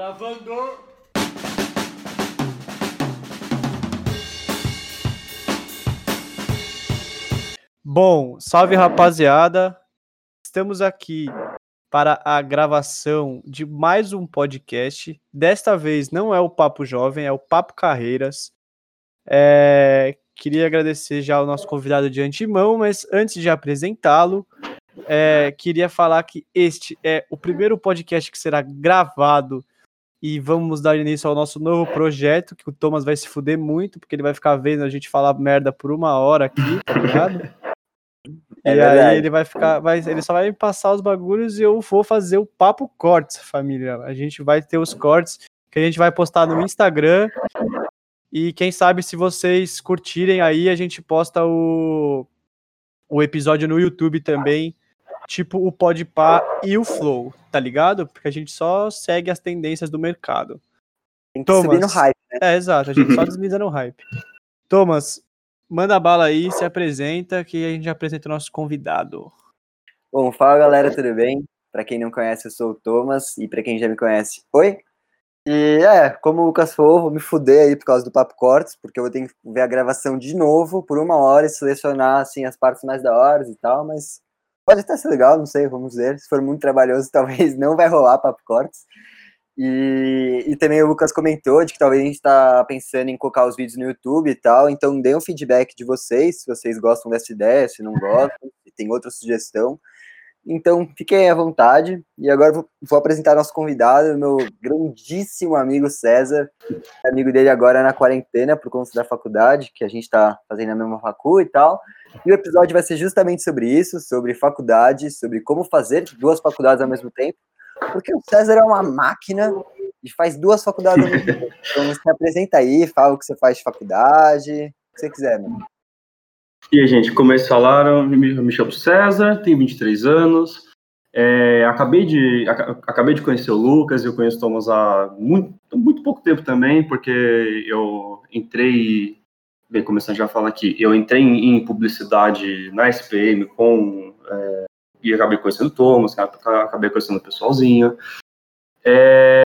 Gravando. Bom, salve rapaziada. Estamos aqui para a gravação de mais um podcast. Desta vez não é o Papo Jovem, é o Papo Carreiras. É, queria agradecer já ao nosso convidado de antemão, mas antes de apresentá-lo, é, queria falar que este é o primeiro podcast que será gravado e vamos dar início ao nosso novo projeto, que o Thomas vai se fuder muito, porque ele vai ficar vendo a gente falar merda por uma hora aqui, tá ligado? É e verdade. aí ele vai ficar, vai, ele só vai me passar os bagulhos e eu vou fazer o papo cortes, família. A gente vai ter os cortes que a gente vai postar no Instagram. E quem sabe se vocês curtirem aí, a gente posta o, o episódio no YouTube também tipo o Podpah e o Flow, tá ligado? Porque a gente só segue as tendências do mercado. Tem que Thomas, subir no hype, né? É, exato, a gente só desliza no hype. Thomas, manda a bala aí, se apresenta, que a gente apresenta o nosso convidado. Bom, fala galera, tudo bem? Para quem não conhece, eu sou o Thomas, e para quem já me conhece, oi! E é, como o Lucas falou, vou me fuder aí por causa do Papo Cortes, porque eu vou ter que ver a gravação de novo por uma hora e selecionar assim as partes mais da hora e tal, mas Pode até ser legal, não sei, vamos ver. Se for muito trabalhoso, talvez não vai rolar papo cortes. E, e também o Lucas comentou de que talvez a gente está pensando em colocar os vídeos no YouTube e tal, então dê um feedback de vocês, se vocês gostam dessa ideia, se não gostam, se tem outra sugestão. Então, fiquem à vontade. E agora vou, vou apresentar nosso convidado, meu grandíssimo amigo César, amigo dele agora na quarentena por conta da faculdade, que a gente está fazendo a mesma facu e tal. E o episódio vai ser justamente sobre isso, sobre faculdade, sobre como fazer duas faculdades ao mesmo tempo. Porque o César é uma máquina e faz duas faculdades ao mesmo tempo. Então se apresenta aí, fala o que você faz de faculdade, o que você quiser, mano. E aí, gente, como eles falaram, eu me chamo César, tenho 23 anos. É, acabei, de, acabei de conhecer o Lucas, eu conheço o Thomas há muito, muito pouco tempo também, porque eu entrei bem, já a falar aqui, eu entrei em, publicidade na SPM com é, e acabei conhecendo o Thomas, acabei conhecendo o pessoalzinho. É,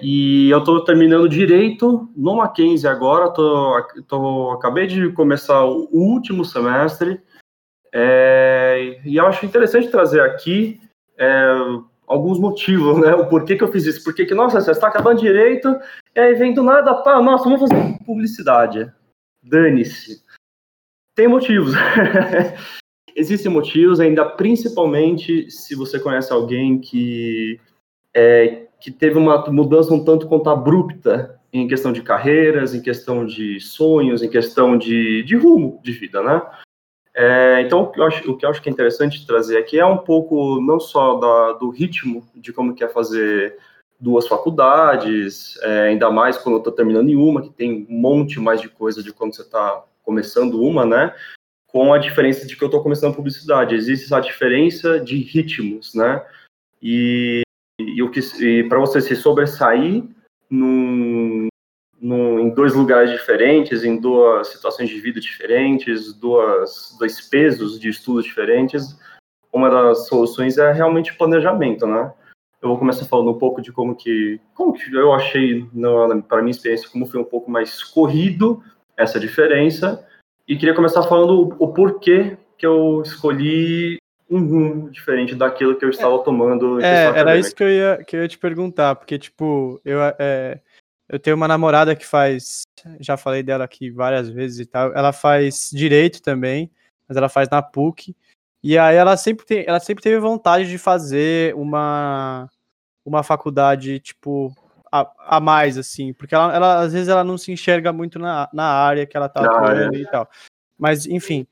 e eu estou terminando direito no Mackenzie agora, tô, tô, acabei de começar o último semestre, é, e eu acho interessante trazer aqui é, alguns motivos, né? O porquê que eu fiz isso. Porque que, nossa, você está acabando direito, e aí vem do nada, pá, nossa, vamos fazer publicidade dane-se. Tem motivos. Existem motivos, ainda principalmente se você conhece alguém que, é, que teve uma mudança um tanto quanto abrupta em questão de carreiras, em questão de sonhos, em questão de, de rumo de vida, né? É, então, o que, eu acho, o que eu acho que é interessante trazer aqui é um pouco, não só da, do ritmo de como quer fazer duas faculdades, é, ainda mais quando eu estou terminando em uma, que tem um monte mais de coisa de quando você está começando uma, né? Com a diferença de que eu estou começando publicidade. Existe essa diferença de ritmos, né? E, e o que para você se sobressair num, num, em dois lugares diferentes, em duas situações de vida diferentes, duas, dois pesos de estudos diferentes, uma das soluções é realmente planejamento, né? Eu vou começar falando um pouco de como que, como que eu achei, para minha experiência, como foi um pouco mais corrido essa diferença, e queria começar falando o, porquê que eu escolhi um rumo diferente daquilo que eu estava tomando. É, era isso que eu, ia, que eu ia te perguntar, porque, tipo, eu, é, eu tenho uma namorada que faz, já falei dela aqui várias vezes e tal, ela faz direito também, mas ela faz na PUC, e aí ela sempre, tem, ela sempre teve vontade de fazer uma, uma faculdade, tipo, a, a mais, assim, porque ela, ela, às vezes ela não se enxerga muito na, na área que ela tá atuando e tal. Mas, enfim.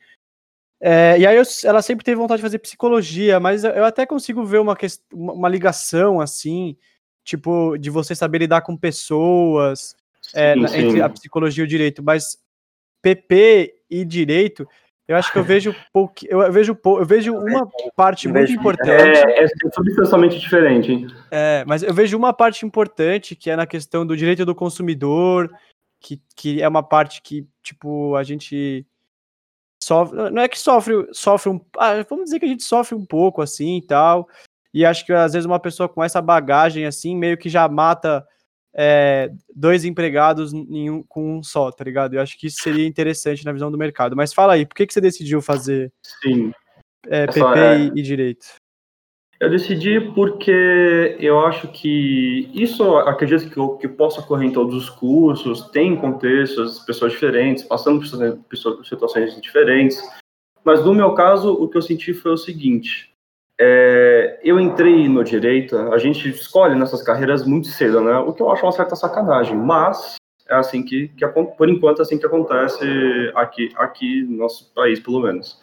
É, e aí eu, ela sempre teve vontade de fazer psicologia, mas eu até consigo ver uma, uma ligação, assim, tipo, de você saber lidar com pessoas, é, sim, sim. entre a psicologia e o direito, mas PP e direito eu acho que eu vejo pouco, eu vejo eu vejo uma parte muito importante. É, é substancialmente diferente. É, mas eu vejo uma parte importante que é na questão do direito do consumidor, que, que é uma parte que tipo a gente sofre, não é que sofre, sofre um, ah, vamos dizer que a gente sofre um pouco assim e tal. E acho que às vezes uma pessoa com essa bagagem assim meio que já mata é, dois empregados em um, com um só, tá ligado? Eu acho que isso seria interessante na visão do mercado. Mas fala aí, por que, que você decidiu fazer Sim. é, PP é- e, e Direito? Eu decidi porque eu acho que isso eu acredito que, que possa ocorrer em todos os cursos, tem contextos, pessoas diferentes, passando por situações diferentes. Mas no meu caso, o que eu senti foi o seguinte: é, eu entrei no direito, a gente escolhe nessas carreiras muito cedo, né? O que eu acho uma certa sacanagem, mas é assim que, que por enquanto, é assim que acontece aqui, aqui no nosso país, pelo menos.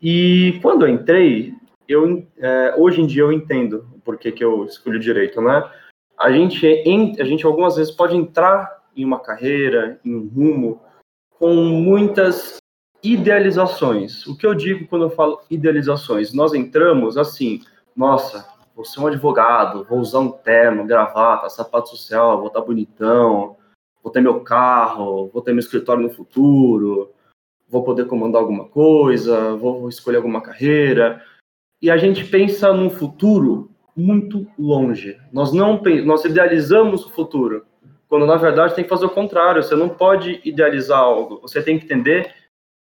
E quando eu entrei, eu, é, hoje em dia eu entendo por que, que eu escolhi direito, né? A gente, a gente algumas vezes pode entrar em uma carreira, em um rumo, com muitas idealizações. O que eu digo quando eu falo idealizações? Nós entramos assim, nossa, vou ser um advogado, vou usar um terno, gravata, sapato social, vou estar bonitão, vou ter meu carro, vou ter meu escritório no futuro, vou poder comandar alguma coisa, vou escolher alguma carreira. E a gente pensa num futuro muito longe. Nós não nós idealizamos o futuro, quando na verdade tem que fazer o contrário. Você não pode idealizar algo. Você tem que entender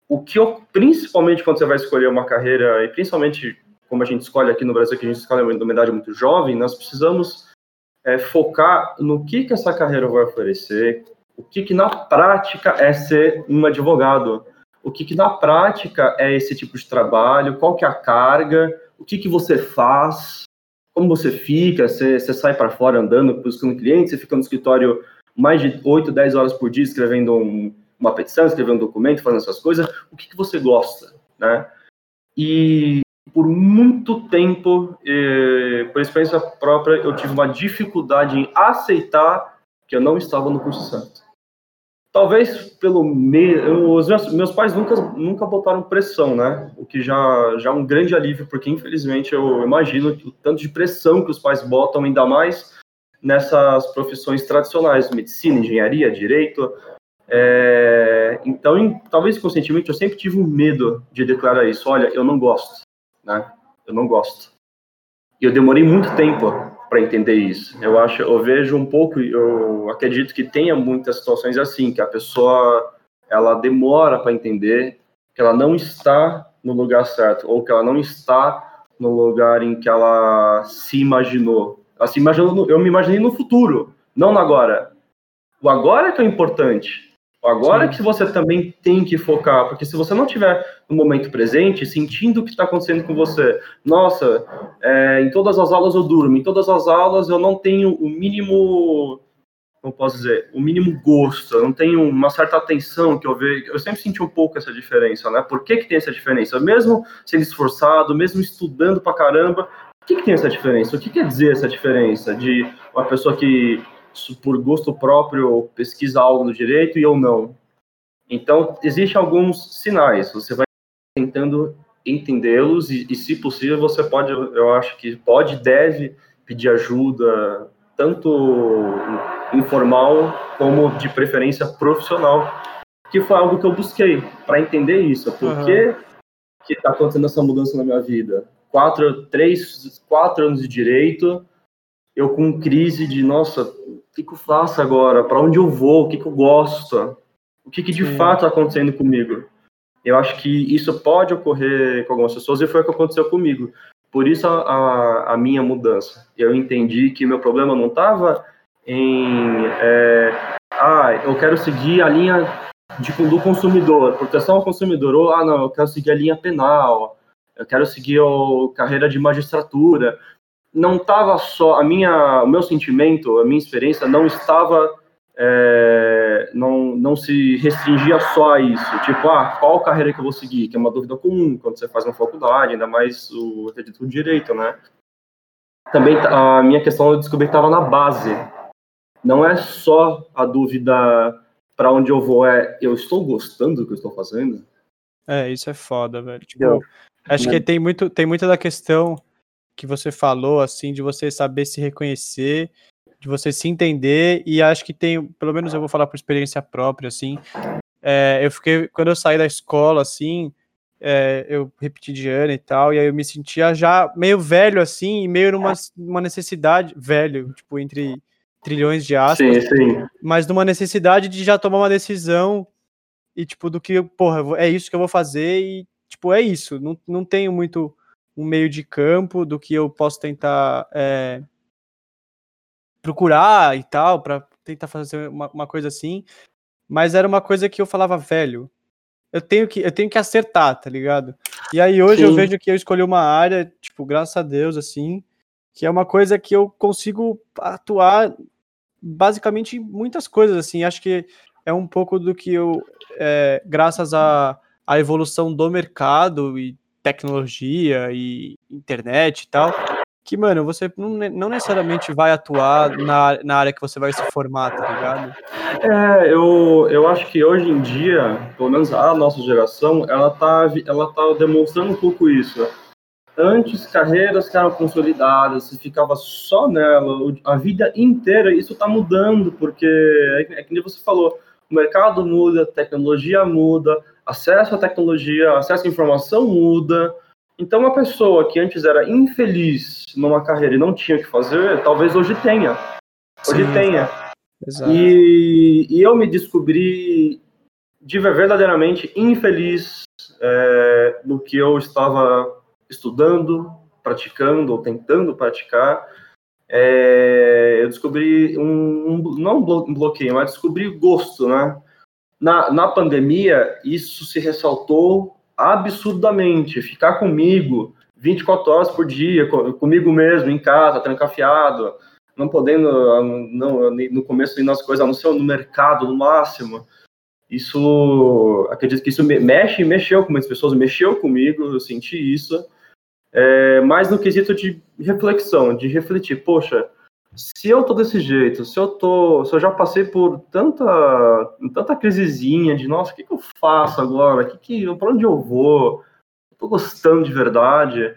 o que, eu- principalmente quando você vai escolher uma carreira e principalmente como a gente escolhe aqui no Brasil, que a gente escolhe uma idade muito jovem, nós precisamos é, focar no que que essa carreira vai oferecer, o que que na prática é ser um advogado, o que que na prática é esse tipo de trabalho, qual que é a carga, o que que você faz, como você fica, você, você sai para fora andando buscando clientes, você fica no escritório mais de 8, 10 horas por dia escrevendo um- uma petição, escrevendo um documento, fazendo essas coisas, o que que você gosta, né? E por muito tempo, eh, por experiência própria, eu tive uma dificuldade em aceitar que eu não estava no curso certo. Talvez pelo me... os meus, meus pais nunca nunca botaram pressão, né? O que já já é um grande alívio, porque infelizmente eu imagino o tanto de pressão que os pais botam, ainda mais nessas profissões tradicionais, medicina, engenharia, direito. É, Então, em- talvez conscientemente, eu sempre tive um medo de declarar isso. Olha, eu não gosto, né? Eu não gosto. E eu demorei muito tempo para entender isso. Eu acho, eu vejo um pouco, eu acredito que tenha muitas situações assim, que a pessoa ela demora para entender que ela não está no lugar certo ou que ela não está no lugar em que ela se imaginou. Se imaginou, no- eu me imaginei no futuro, não no agora. O agora é que é importante. O agora é que você também tem que focar, porque se você não tiver no momento presente, sentindo o que está acontecendo com você, nossa, é, em todas as aulas eu durmo, em todas as aulas eu não tenho o mínimo, como posso dizer, o mínimo gosto, eu não tenho uma certa atenção que eu vejo, eu sempre senti um pouco essa diferença, né? Por que que tem essa diferença? Mesmo sendo esforçado, mesmo estudando pra caramba, por que que tem essa diferença? O que quer dizer essa diferença de uma pessoa que por gosto próprio pesquisa algo no direito e eu não? Então, existem alguns sinais, você vai tentando entendê-los e, e, se possível, você pode, eu acho que pode, deve pedir ajuda, tanto informal como de preferência profissional, que foi algo que eu busquei para entender isso, por Uhum. que está acontecendo essa mudança na minha vida? Quatro, três, quatro anos de direito, eu com crise de, nossa, que, que eu faço agora? Para onde eu vou? O que, que eu gosto? O que, que de Sim. fato está acontecendo comigo? Eu acho que isso pode ocorrer com algumas pessoas e foi o que aconteceu comigo. Por isso a, a, a minha mudança. Eu entendi que meu problema não estava em, é, ah, eu quero seguir a linha de, do consumidor, proteção ao consumidor, ou, ah, não, eu quero seguir a linha penal, eu quero seguir a carreira de magistratura. Não estava só, a minha, o meu sentimento, a minha experiência não estava é, não, não se restringia só a isso. Tipo, ah, qual carreira que eu vou seguir? Que é uma dúvida comum quando você faz uma faculdade, ainda mais o, acredito, o direito, né? Também a minha questão eu descobri que estava na base. Não é só a dúvida para onde eu vou, é eu estou gostando do que eu estou fazendo? É, isso é foda, velho. Tipo, Eu- acho Né? que tem muito, tem muita da questão que você falou, assim, de você saber se reconhecer, de você se entender, e acho que tem, pelo menos eu vou falar por experiência própria, assim, é, eu fiquei, quando eu saí da escola, assim, é, eu repeti de ano e tal, e aí eu me sentia já meio velho, assim, e meio numa, numa necessidade, velho, tipo, entre trilhões de aspas, Sim, sim. mas numa necessidade de já tomar uma decisão e, tipo, do que, porra, é isso que eu vou fazer e, tipo, é isso. Não, não tenho muito um meio de campo do que eu posso tentar é, procurar e tal, pra tentar fazer uma, uma coisa assim. Mas era uma coisa que eu falava, velho, eu tenho que, eu tenho que acertar, tá ligado? E aí hoje eu Sim. vejo que eu escolhi uma área, tipo, graças a Deus, assim, que é uma coisa que eu consigo atuar basicamente em muitas coisas, assim. Acho que é um pouco do que eu, é, graças à à evolução do mercado e tecnologia e internet e tal, que, mano, você não, ne- não necessariamente vai atuar na, na área que você vai se formar, tá ligado? É, eu, eu acho que hoje em dia, pelo menos a nossa geração, ela tá, ela tá demonstrando um pouco isso. Antes, carreiras que eram consolidadas, você ficava só nela a vida inteira, isso tá mudando, porque é, que- é que você falou, o mercado muda, a tecnologia muda, acesso à tecnologia, acesso à informação muda. Então, uma pessoa que antes era infeliz numa carreira e não tinha o que fazer, talvez hoje tenha. Hoje Sim, tenha. Exato. E, e eu me descobri de ver- verdadeiramente infeliz é, no que eu estava estudando, praticando ou tentando praticar. É, eu descobri um, um- não um bloqueio, mas descobri gosto, né? Na, na pandemia, isso se ressaltou absurdamente. Ficar comigo 24 horas por dia, co- comigo mesmo, em casa, trancafiado, não podendo, não, no começo, ir nas coisas, não ser no mercado, no máximo. Isso, acredito que isso me- mexe mexeu com muitas pessoas, mexeu comigo, eu senti isso. É, mas no quesito de reflexão, de refletir, poxa, se eu tô desse jeito, se eu tô, se eu já passei por tanta, tanta crisezinha de, nossa, o que, que eu faço agora? Que que, para onde eu vou? Eu tô gostando de verdade.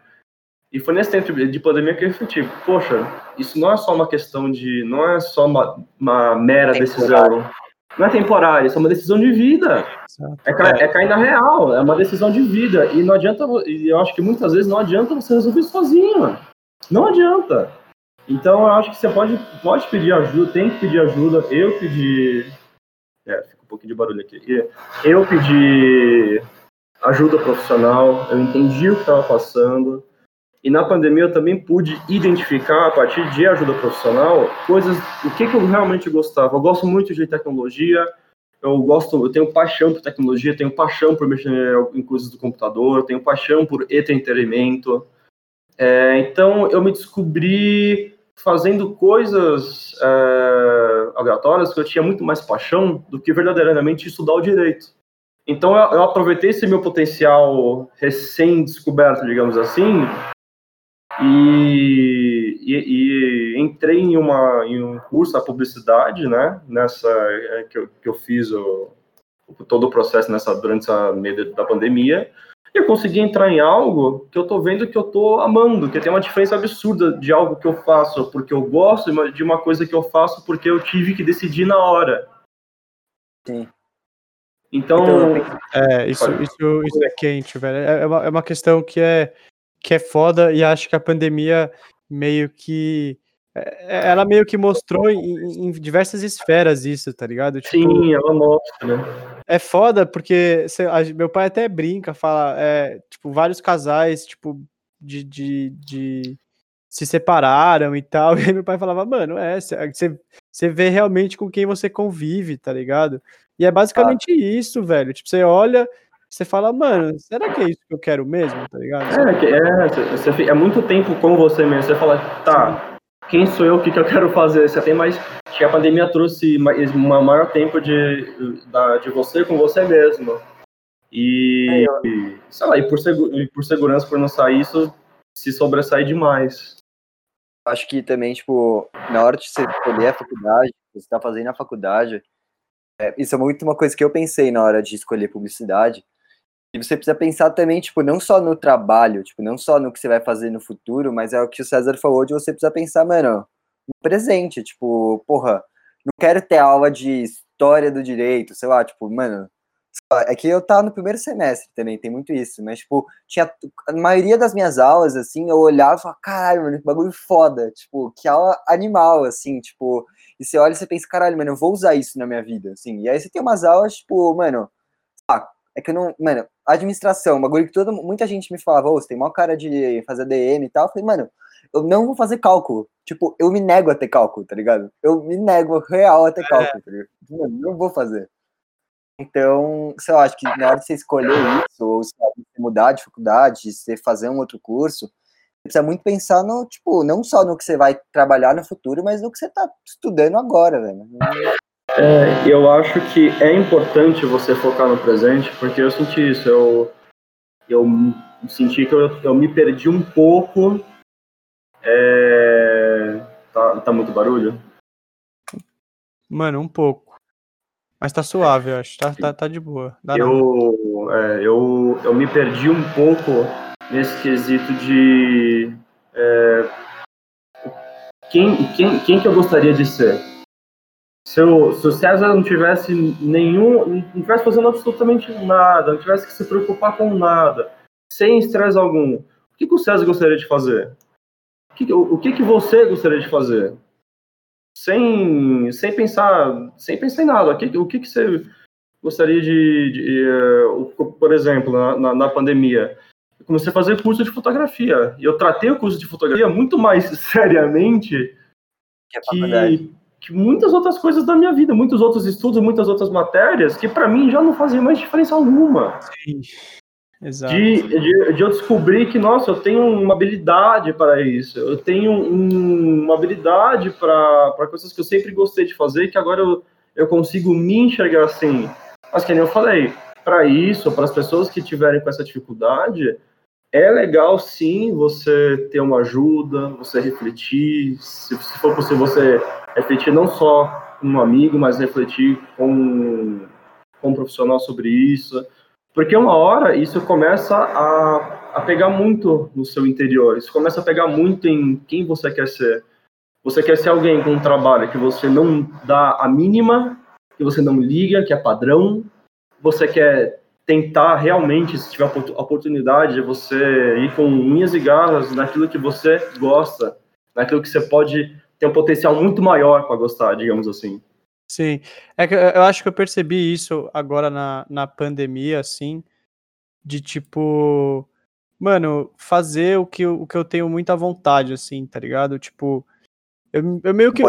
E foi nesse tempo de pandemia que eu refleti, poxa, isso não é só uma questão de, não é só uma, uma mera decisão, não é temporária, isso é uma decisão de vida. É, é cair na real, é uma decisão de vida. E não adianta, e eu acho que muitas vezes não adianta você resolver sozinho. Não adianta. Então eu acho que você pode, pode pedir ajuda, tem que pedir ajuda. Eu pedi. É, fica um pouquinho de barulho aqui. Eu pedi ajuda profissional, eu entendi o que estava passando. E na pandemia eu também pude identificar, a partir de ajuda profissional, coisas, o que, que eu realmente gostava. Eu gosto muito de tecnologia, eu gosto, eu tenho paixão por tecnologia, tenho paixão por mexer em coisas do computador, tenho paixão por entretenimento. É, então eu me descobri fazendo coisas é, aleatórias que eu tinha muito mais paixão do que verdadeiramente estudar o direito. Então eu, eu aproveitei esse meu potencial recém-descoberto, digamos assim, e, e- e entrei em, uma, em um curso da publicidade, né? Nessa é, que eu, que eu fiz o, todo o processo nessa durante essa meio da pandemia. Eu consegui entrar em algo que eu tô vendo que eu tô amando, que tem uma diferença absurda de algo que eu faço porque eu gosto e de uma coisa que eu faço porque eu tive que decidir na hora. Sim. Então, Então, É, isso, Pode- isso, isso é quente, velho. É é uma, é uma questão que é, que é foda e acho que a pandemia meio que. É- é- Ela meio que mostrou em, em diversas esferas isso, tá ligado? Tipo, sim, ela mostra, né? é foda porque cê- a- meu pai até brinca, fala, é, tipo, vários casais, tipo, de, de, de se separaram e tal. E aí meu pai falava, mano, é, você vê realmente com quem você convive, tá ligado? E é basicamente isso, velho. Tipo, você olha, você fala, mano, será que é isso que eu quero mesmo, tá ligado? É, é, fica- é muito tempo com você mesmo. Você fala, tá, quem sou eu, o que, que eu quero fazer? Você tem mais. Acho que a pandemia trouxe mais, um maior tempo de, de você com você mesmo. E, e, sei lá, e por, e por segurança, por não sair, isso se sobressair demais. acho que também, tipo, na hora de você escolher a faculdade, você tá fazendo a faculdade, é, isso é muito uma coisa que eu pensei na hora de escolher publicidade. E você precisa pensar também, tipo, não só no trabalho, tipo, não só no que você vai fazer no futuro, mas é o que o César falou de você precisa pensar, mano, no presente, tipo, porra, não quero ter aula de história do direito, sei lá, tipo, mano, é que eu tava no primeiro semestre também, tem muito isso, mas, tipo, tinha, a maioria das minhas aulas, assim, eu olhava e falava, caralho, mano, que bagulho foda, tipo, que aula animal, assim, tipo, e você olha e você pensa, caralho, mano, eu vou usar isso na minha vida, assim. E aí você tem umas aulas, tipo, mano, ah, é que eu não, mano, administração, um bagulho que toda, muita gente me falava, ô, você tem maior cara de fazer DM e tal. Eu falei, mano, eu não vou fazer cálculo. Tipo, eu me nego a ter cálculo, tá ligado? Eu me nego real a ter é. cálculo, tá ligado? Mano, não vou fazer. Então, sei lá, acho que na hora de você escolher isso, ou se mudar de faculdade, você fazer um outro curso, você precisa muito pensar no, tipo, não só no que você vai trabalhar no futuro, mas no que você tá estudando agora, velho. É, eu acho que é importante você focar no presente, porque eu senti isso, eu, eu senti que eu, eu me perdi um pouco. É... Tá, tá muito barulho? Mano, um pouco. Mas tá suave, eu acho. Tá, tá, tá de boa. Dá eu, é, eu, eu me perdi um pouco nesse quesito de. É, quem, quem, quem que eu gostaria de ser? Se, eu, se o César não tivesse nenhum. não tivesse fazendo absolutamente nada, não tivesse que se preocupar com nada, sem estresse algum, o que, que o César gostaria de fazer? O que, o que, que você gostaria de fazer? sem, sem pensar sem pensar em nada. O que, o que, que você gostaria de, de uh, por exemplo, na, na, pandemia? Eu comecei a fazer curso de fotografia. E eu tratei o curso de fotografia muito mais seriamente que, que, que muitas outras coisas da minha vida, muitos outros estudos, muitas outras matérias, que para mim já não faziam mais diferença alguma. Sim. Exato. De, de, de, eu descobrir que, nossa, eu tenho uma habilidade para isso, eu tenho um, uma habilidade para coisas que eu sempre gostei de fazer que agora eu, eu consigo me enxergar assim. Mas que nem eu falei, para isso, para as pessoas que tiverem com essa dificuldade, é legal sim você ter uma ajuda, você refletir, se, se for possível você refletir não só com um amigo, mas refletir com, com um profissional sobre isso porque uma hora isso começa a, a pegar muito no seu interior, isso começa a pegar muito em quem você quer ser. Você quer ser alguém com um trabalho que você não dá a mínima, que você não liga, que é padrão. Você quer tentar realmente, se tiver a oportunidade, você ir com unhas e garras naquilo que você gosta, naquilo que você pode ter um potencial muito maior para gostar, digamos assim. Sim, é que eu acho que eu percebi isso agora na, na pandemia, assim, de tipo, mano, fazer o que, eu, o que eu tenho muita vontade, assim, tá ligado? Tipo, eu, eu meio que.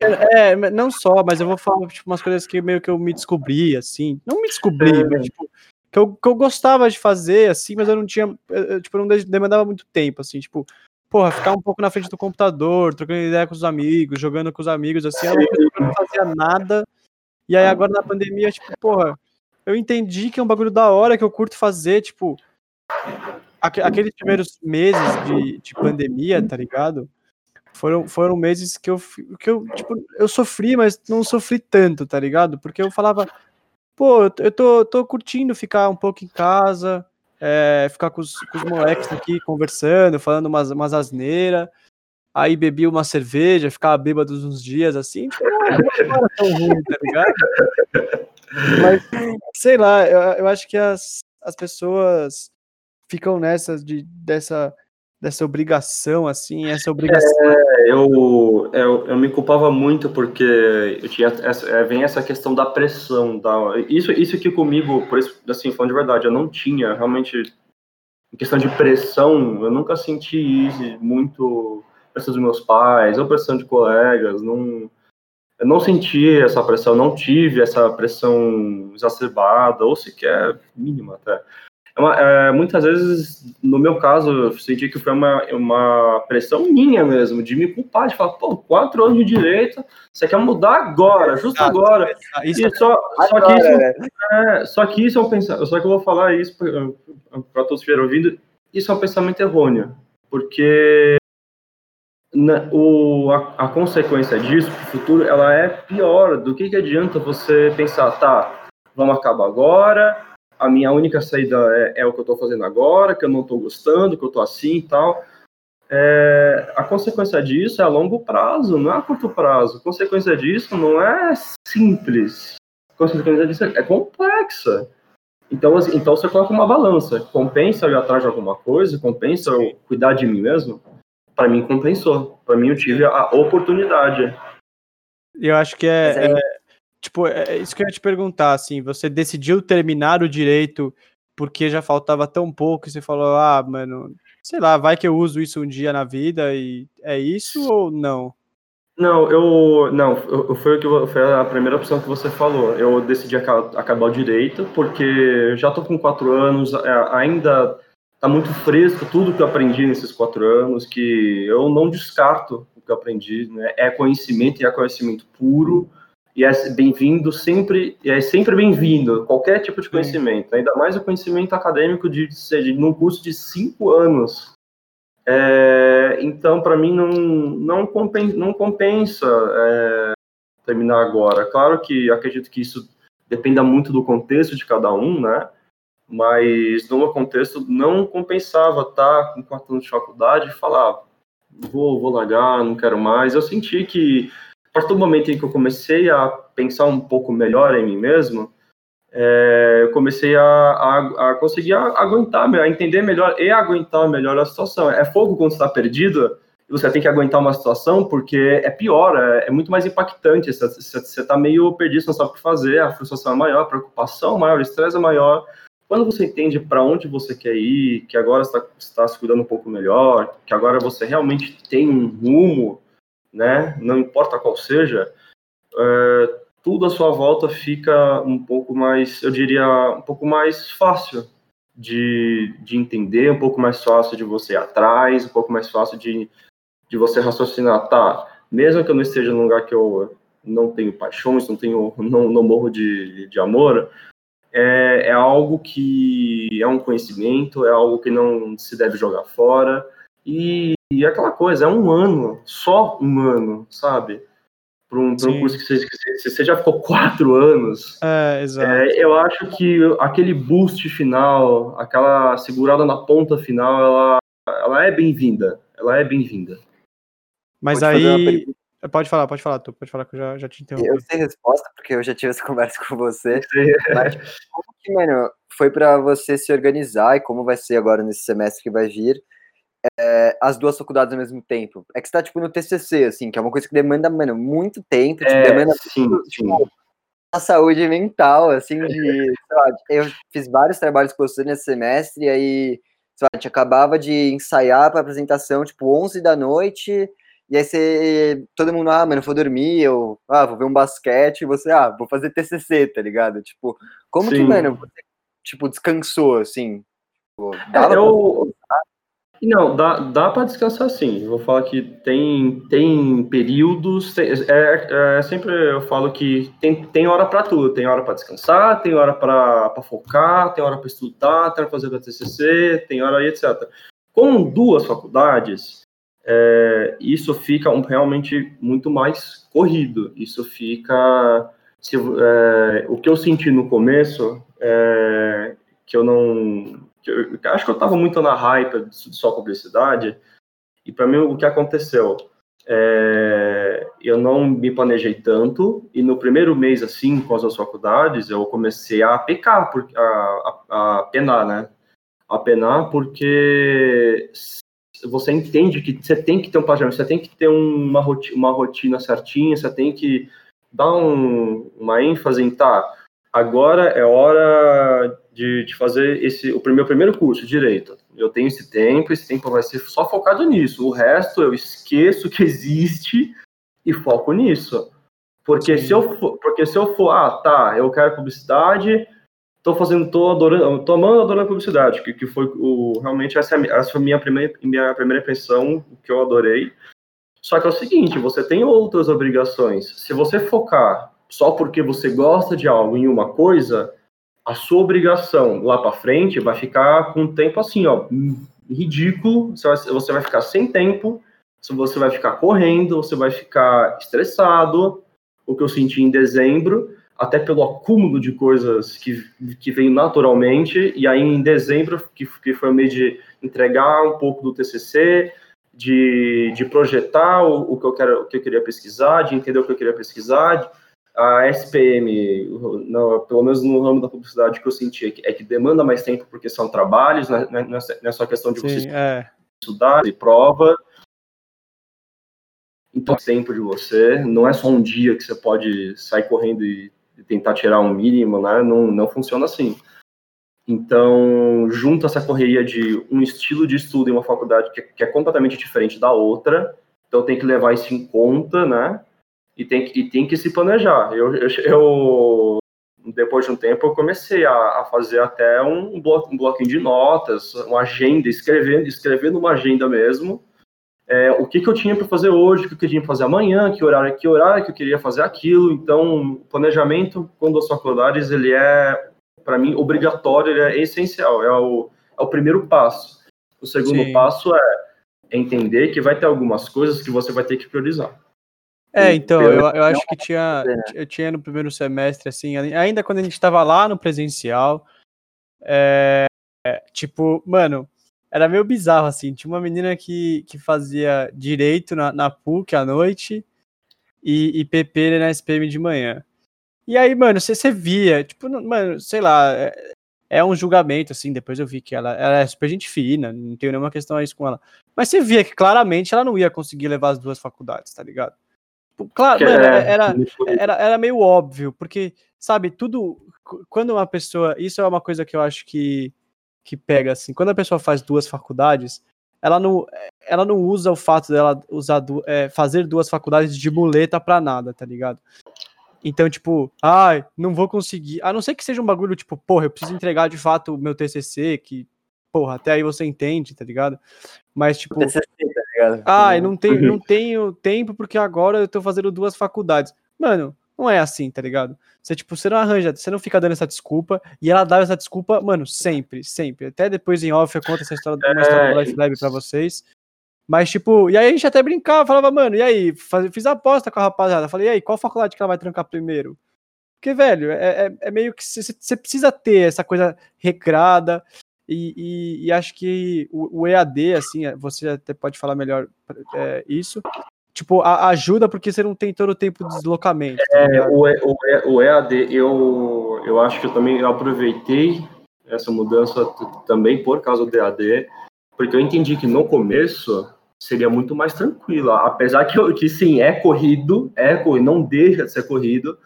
É, é, não só, mas eu vou falar tipo, umas coisas que meio que eu me descobri, assim. Não me descobri, é. mas tipo, que eu, que eu gostava de fazer, assim, mas eu não tinha. Eu, tipo, não demandava muito tempo, assim, tipo, porra, ficar um pouco na frente do computador, trocando ideia com os amigos, jogando com os amigos, assim, eu não fazia nada. E aí agora na pandemia, tipo, porra, eu entendi que é um bagulho da hora que eu curto fazer, tipo, aqueles primeiros meses de, de pandemia, tá ligado? Foram, foram meses que eu, que eu, tipo, eu sofri, mas não sofri tanto, tá ligado? Porque eu falava, pô, eu tô, tô curtindo ficar um pouco em casa, é, ficar com os, com os moleques aqui conversando, falando umas, umas asneiras. Aí bebi uma cerveja, ficava bêbado uns dias assim. Não era tão ruim, tá ligado? Mas, sei lá, eu, eu acho que as, as pessoas ficam nessas de, dessa dessa obrigação, assim, essa obrigação. É, eu, eu, eu me culpava muito porque eu tinha essa, é, vem essa questão da pressão, da, isso, isso que comigo, por isso, assim, falando de verdade, eu não tinha realmente, questão de pressão, eu nunca senti muito pressão dos meus pais, ou pressão de colegas, não, eu não senti essa pressão, não tive essa pressão exacerbada, ou sequer mínima até. É uma, é, muitas vezes, no meu caso, eu senti que foi uma, uma pressão minha mesmo, de me culpar, de falar, pô, quatro anos de direito, você quer mudar agora, justo Exato, agora. Isso, só, só, que isso, né? é, só que isso é um pensamento, só que eu vou falar isso para todos que estiverem ouvindo, isso é um pensamento errôneo, porque na, o, a, a, consequência disso para o futuro, ela é pior, do que, que adianta você pensar, tá, vamos acabar agora, a minha única saída é, é o que eu estou fazendo agora, que eu não estou gostando, que eu estou assim e tal. É, a consequência disso é a longo prazo, não é a curto prazo. A consequência disso não é simples. A consequência disso é complexa. Então, assim, então você coloca uma balança. Compensa eu ir atrás de alguma coisa? Compensa eu cuidar de mim mesmo? Para mim, compensou. Para mim, eu tive a oportunidade. Eu acho que é, aí... é tipo, é, é isso que eu ia te perguntar, assim, você decidiu terminar o direito porque já faltava tão pouco e você falou, ah, mano, sei lá, vai que eu uso isso um dia na vida e é isso ou não? Não, eu não, eu, foi, o que, foi a primeira opção que você falou. Eu decidi acabar o direito porque já tô com quatro anos, é, ainda tá muito fresco tudo que eu aprendi nesses quatro anos, que eu não descarto o que eu aprendi, né? É conhecimento e é conhecimento puro e é bem-vindo sempre, é sempre bem-vindo qualquer tipo de conhecimento, ainda mais o conhecimento acadêmico de seja num curso de cinco anos é, então, para mim, não, não compensa, não compensa é, terminar agora. Claro que acredito que isso dependa muito do contexto de cada um, né? Mas no meu contexto não compensava estar com quatro anos de faculdade e falar, vou, vou largar, não quero mais. Eu senti que, partir do momento em que eu comecei a pensar um pouco melhor em mim mesmo, é, eu comecei a, a, a conseguir a, aguentar, a entender melhor e aguentar melhor a situação. É fogo quando está perdido, você tem que aguentar uma situação porque é pior, é, é muito mais impactante. Você está meio perdido, não sabe o que fazer, a frustração é maior, a preocupação é maior, o estresse é maior. Quando você entende para onde você quer ir, que agora está, está se cuidando um pouco melhor, que agora você realmente tem um rumo, né? Não importa qual seja, é, tudo à sua volta fica um pouco mais, eu diria, um pouco mais fácil de, de entender, um pouco mais fácil de você ir atrás, um pouco mais fácil de, de você raciocinar, tá, mesmo que eu não esteja num lugar que eu não tenho paixões, não tenho, não, não morro de, de amor, é, é algo que é um conhecimento, é algo que não se deve jogar fora, e, e aquela coisa, é um ano, só um ano, sabe? para um, um, curso que você, que você, já ficou quatro anos. É, exato. É, eu acho que aquele boost final, aquela segurada na ponta final, ela, ela é bem-vinda. Ela é bem-vinda. Mas pode aí. Pode falar, pode falar, tu pode falar que eu já, já te interrompi. Eu sei resposta, porque eu já tive essa conversa com você. Mas como que, mano, foi para você se organizar e como vai ser agora nesse semestre que vai vir? É, as duas faculdades ao mesmo tempo. É que você tá, tipo, no TCC, assim, que é uma coisa que demanda, mano, muito tempo, tipo, é, demanda sim, muito, tipo, a saúde mental, assim, de, lá, eu fiz vários trabalhos com você nesse semestre, e aí, sei lá, a gente acabava de ensaiar para apresentação, tipo, 11 da noite, e aí você, todo mundo, ah, mano, vou dormir, eu, ah, vou ver um basquete, e você, ah, vou fazer TCC, tá ligado? Tipo, como sim. que, mano, você, tipo, descansou, assim? Tipo, dava é, eu, não, dá, dá para descansar sim. vou falar que tem, tem períodos, tem, é, é, sempre eu falo que tem, tem hora para tudo. Tem hora para descansar, tem hora para focar, tem hora para estudar, tem hora para fazer o TCC, tem hora aí, etc. Com duas faculdades, é, isso fica um, realmente muito mais corrido. Isso fica. Se, é, o que eu senti no começo, é, que eu não eu, acho que eu estava muito na hype de só publicidade, e para mim o que aconteceu? É, eu não me planejei tanto, e no primeiro mês, assim, com as faculdades, eu comecei a pecar, a, a, a penar, né? A penar porque você entende que você tem que ter um planejamento, você tem que ter uma rotina, uma rotina certinha, você tem que dar um, uma ênfase em, tá, agora é hora de, de fazer esse o meu primeiro curso, direito. Eu tenho esse tempo, esse tempo vai ser só focado nisso. O resto eu esqueço que existe e foco nisso. Porque se eu for, porque se eu for, ah, tá, eu quero publicidade, tô fazendo, tô adorando, tô amando adorando publicidade, que, que foi o realmente essa, é essa foi minha primeira minha primeira impressão, que eu adorei. Só que é o seguinte, você tem outras obrigações. Se você focar só porque você gosta de algo em uma coisa, a sua obrigação lá para frente vai ficar com um tempo assim, ó, ridículo. Você vai, ficar sem tempo, você vai ficar correndo, você vai ficar estressado. O que eu senti em dezembro, até pelo acúmulo de coisas que, que veio naturalmente, e aí em dezembro, que, que foi o de entregar um pouco do TCC, de, de projetar o, o, que eu quero, o que eu queria pesquisar, de entender o que eu queria pesquisar, a SPM, no, pelo menos no ramo da publicidade que eu senti, é que, é que demanda mais tempo porque são trabalhos, não é, não é só questão de Sim, você é. estudar e prova. então tempo de você, não é só um dia que você pode sair correndo e, e tentar tirar um mínimo, né? Não, não funciona assim. Então, junto essa correria de um estilo de estudo em uma faculdade que, que, é completamente diferente da outra, então tem que levar isso em conta, né? E tem que, e tem que se planejar. Eu, eu, eu depois de um tempo, eu comecei a, a fazer até um, blo, um bloquinho de notas, uma agenda, escrevendo, escrevendo uma agenda mesmo, é, o que, que eu tinha para fazer hoje, o que, que eu tinha para fazer amanhã, que horário, que horário que eu queria fazer aquilo. Então, o planejamento com duas faculdades, ele é para mim, obrigatório, ele é essencial, é o, é o primeiro passo. O segundo Sim. passo é entender que vai ter algumas coisas que você vai ter que priorizar. É, então, eu, eu acho que tinha, eu tinha no primeiro semestre, assim, ainda quando a gente estava lá no presencial, é, tipo, mano, era meio bizarro, assim, tinha uma menina que, que fazia direito na, na PUC à noite e, e PP na SPM de manhã. E aí, mano, você, você via, tipo, mano, sei lá, é, é, um julgamento, assim, depois eu vi que ela, ela é super gente fina, não tenho nenhuma questão a isso com ela. Mas você via que claramente ela não ia conseguir levar as duas faculdades, tá ligado? Claro, mano, é, era, era, era meio óbvio, porque, sabe, tudo. Quando uma pessoa. Isso é uma coisa que eu acho que, que pega, assim. Quando a pessoa faz duas faculdades, ela não, ela não usa o fato dela usar, é, fazer duas faculdades de muleta pra nada, tá ligado? Então, tipo, ai, ah, não vou conseguir. A não ser que seja um bagulho, tipo, porra, eu preciso entregar de fato o meu TCC, que, porra, até aí você entende, tá ligado? Mas, tipo. TCC, ligado? Ah, não tenho, não tenho tempo porque agora eu tô fazendo duas faculdades. Mano, não é assim, tá ligado? Você, tipo, você não arranja, você não fica dando essa desculpa, e ela dá essa desculpa, mano, sempre, sempre. Até depois em off eu conto essa história, uma história do Life Lab pra vocês. Mas, tipo, e aí a gente até brincava, falava, mano, e aí? Faz, fiz a aposta com a rapaziada. Falei, e aí, qual faculdade que ela vai trancar primeiro? Porque, velho, é, é, é meio que você precisa ter essa coisa recrada. E, e, e acho que o, o, EAD, assim, é, você até pode falar melhor é, isso. Tipo, a, ajuda porque você não tem todo o tempo de deslocamento. Tá é, o, o, o EAD, eu, eu acho que eu também aproveitei essa mudança também por causa do EAD, porque eu entendi que no começo seria muito mais tranquila. Apesar que, que sim, é corrido, é corrido, não deixa de ser corrido,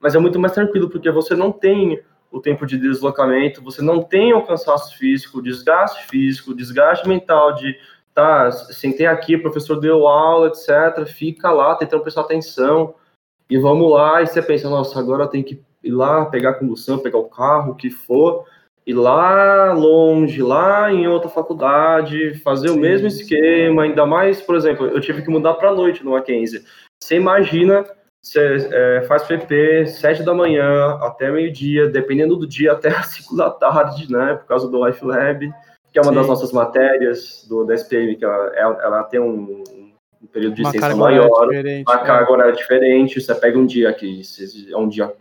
mas é muito mais tranquilo, porque você não tem o tempo de deslocamento, você não tem o cansaço físico, o desgaste físico, o desgaste mental de tá, sentei aqui, o professor deu aula, etc, fica lá tentando prestar atenção, e vamos lá, e você pensa, nossa, agora eu tenho que ir lá, pegar a condução, pegar o carro, o que for, ir lá longe, lá em outra faculdade, fazer Sim. o mesmo esquema, ainda mais, por exemplo, eu tive que mudar para noite no Mackenzie. Você imagina, você é, faz PP sete da manhã até meio-dia, dependendo do dia, até as cinco da tarde, né, por causa do Life Lab, que é uma Sim. das nossas matérias do, da SPM, que ela, ela tem um, um período de extensão maior, uma carga é. horária diferente, você pega um dia que é um dia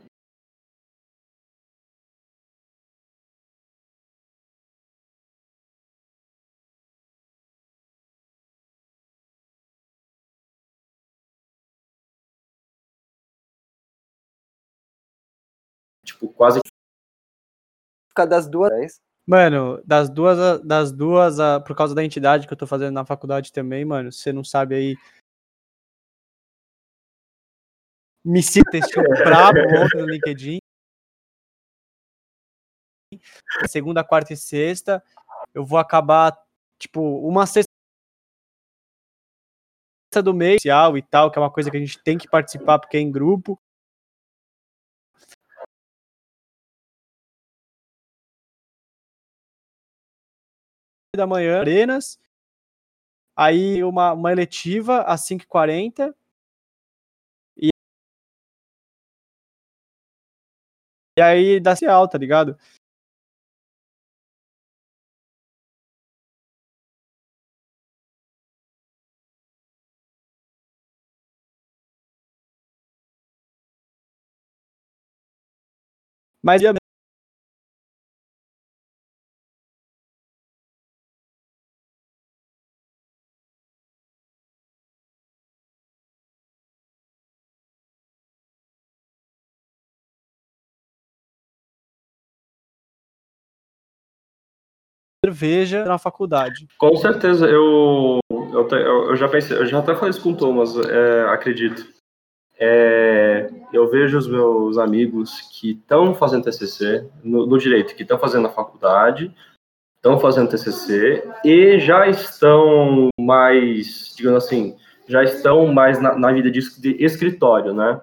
tipo, quase ficar das duas. Mano, das duas, das duas, por causa da entidade que eu tô fazendo na faculdade também, mano, você não sabe aí. Me cita esse brabo ontem no LinkedIn. Segunda, quarta e sexta, eu vou acabar, tipo, uma sexta do mês e tal, que é uma coisa que a gente tem que participar porque é em grupo. Da manhã, Arenas. Aí uma, uma eletiva às 5h40. E, e aí dá-se alta, tá ligado? Mas cerveja na faculdade. Com certeza, eu, eu, eu, eu, já pensei, eu já até falei isso com o Thomas, é, acredito. É, eu vejo os meus amigos que estão fazendo TCC no, no direito, que estão fazendo a faculdade, estão fazendo TCC e já estão mais, digamos assim, já estão mais na, na vida de, de, escritório, né?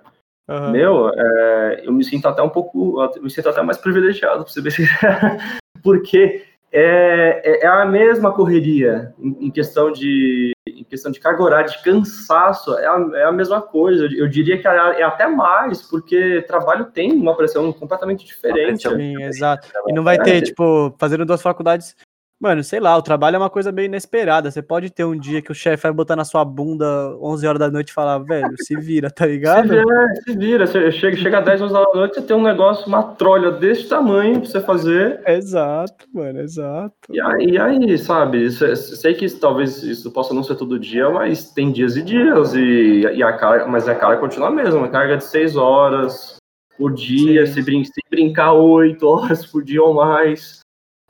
Uhum. Meu, é, eu me sinto até um pouco, me sinto até mais privilegiado, para você ver, porque é, é, é, a mesma correria em, em, questão de em questão de carga horária, de cansaço, é a, é a mesma coisa. Eu, eu diria que é, é até mais, porque trabalho tem uma pressão completamente diferente. Sim, exato. E não vai ter, é. tipo, fazendo duas faculdades Mano, sei lá, o trabalho é uma coisa meio inesperada. Você pode ter um dia que o chefe vai botar na sua bunda 11 horas da noite e falar, velho, se vira, tá ligado? Se vira, se vira. Chega, chega a 10 horas da noite, você tem um negócio, uma trolha desse tamanho pra você fazer. Exato, mano, exato. E aí, aí sabe, sei que talvez isso possa não ser todo dia, mas tem dias e dias. E, e a carga, mas a carga continua a mesma, uma carga de 6 horas por dia, se, brin se brincar 8 horas por dia ou mais.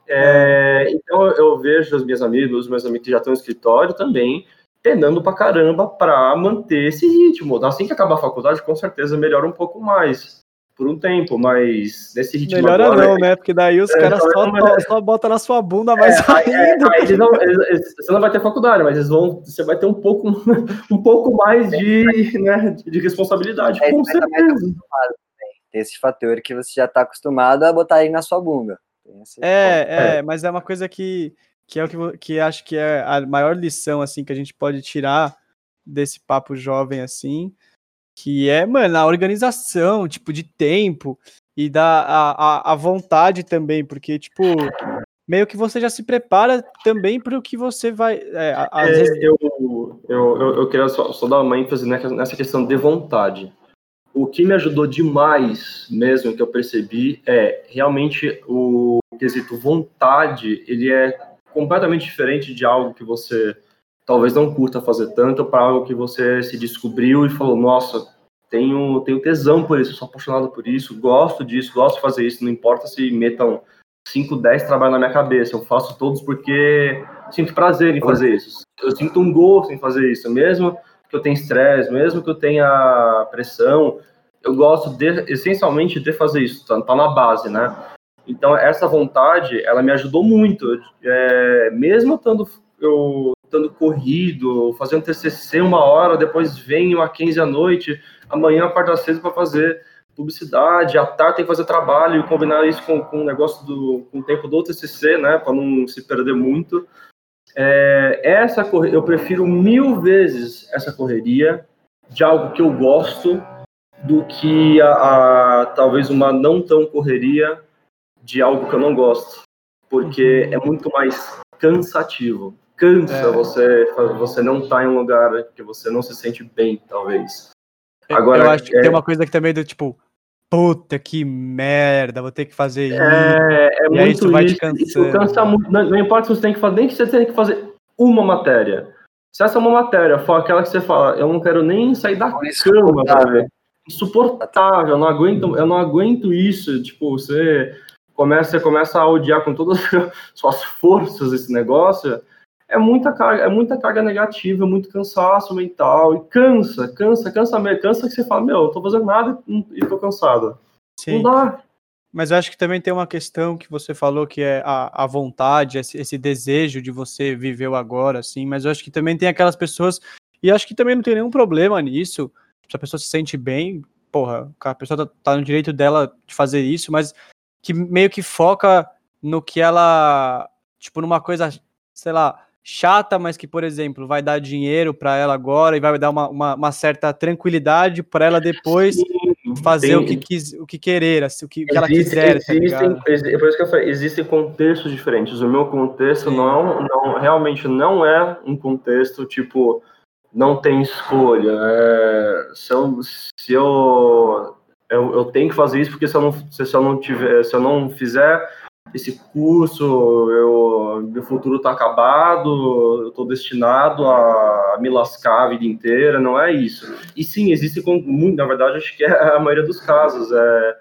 É, então eu vejo os meus amigos, os meus amigos que já estão no escritório também, penando pra caramba para manter esse ritmo. Assim que acabar a faculdade, com certeza melhora um pouco mais por um tempo, mas nesse ritmo Melhora agora, não, né? Porque daí os é, caras só, não, só botam na sua bunda mais é, ainda. É, eles não, eles, você não vai ter faculdade, mas eles vão, você vai ter um pouco, um pouco mais de, né, de responsabilidade, é, com certeza. Tem esse fator que você já está acostumado a botar aí na sua bunda. É, é, é, mas é uma coisa que, que é o que, que acho que é a maior lição assim que a gente pode tirar desse papo jovem assim, que é, mano, a organização, tipo, de tempo e da a, a, a vontade também, porque, tipo, meio que você já se prepara também para o que você vai. É, às é, vezes... eu, eu, eu, eu, queria só, só dar uma ênfase nessa questão de vontade o que me ajudou demais mesmo que eu percebi é realmente o quesito vontade, ele é completamente diferente de algo que você talvez não curta fazer tanto para algo que você se descobriu e falou, nossa, tenho, tenho tesão por isso, sou apaixonado por isso, gosto disso, gosto de fazer isso, não importa se metam 5, 10 trabalhos na minha cabeça, eu faço todos porque sinto prazer em fazer isso. Eu sinto um gosto em fazer isso, mesmo que eu tenha estresse, mesmo que eu tenha pressão, eu gosto de, essencialmente de fazer isso, tá, tá na base, né? Então, essa vontade, ela me ajudou muito. É, mesmo estando, eu estando corrido, fazendo TCC uma hora, depois venho às 15 à noite, amanhã acordo às 6 para fazer publicidade, à tarde tem que fazer trabalho combinar isso com, com o negócio do com o tempo do TCC, né, para não se perder muito. É, essa eu prefiro mil vezes essa correria de algo que eu gosto do que a, a, talvez uma não tão correria de algo que eu não gosto, porque uhum. é muito mais cansativo. Cansa é. você você não tá em um lugar que você não se sente bem, talvez. Agora, eu acho que é... tem uma coisa que também do tipo, puta que merda, vou ter que fazer isso. É, é e muito isso vai te cansando. cansa muito. Não, não, importa se você tem que fazer, nem que você tenha que fazer uma matéria. Se essa é uma matéria for aquela que você fala, eu não quero nem sair da cama, sabe? insuportável, eu não aguento, eu não aguento isso, tipo, você começa, você começa a odiar com todas as suas forças esse negócio, é muita carga, é muita carga negativa, muito cansaço mental, e cansa, cansa, cansa mesmo, cansa que você fala, meu, eu tô fazendo nada e tô cansado. Sim. Não dá. Mas eu acho que também tem uma questão que você falou que é a, a vontade, esse, esse desejo de você viver o agora, assim, mas eu acho que também tem aquelas pessoas, e acho que também não tem nenhum problema nisso, se a pessoa se sente bem, porra, a pessoa tá, tá no direito dela de fazer isso, mas que meio que foca no que ela, tipo, numa coisa, sei lá, chata, mas que, por exemplo, vai dar dinheiro para ela agora e vai dar uma, uma, uma certa tranquilidade para ela depois Sim, fazer tem, o que quis, o que querer, assim, o que, existe, ela quiser. Tá existem, tá por isso que eu falei, existem contextos diferentes. O meu contexto não, não realmente não é um contexto tipo não tem escolha. É, se, eu, se eu, eu, eu, tenho que fazer isso porque se eu não, se eu não tiver, se eu não fizer esse curso, eu, meu futuro está acabado, eu estou destinado a me lascar a vida inteira, não é isso. E sim, existe, muito, na verdade, acho que é a maioria dos casos, é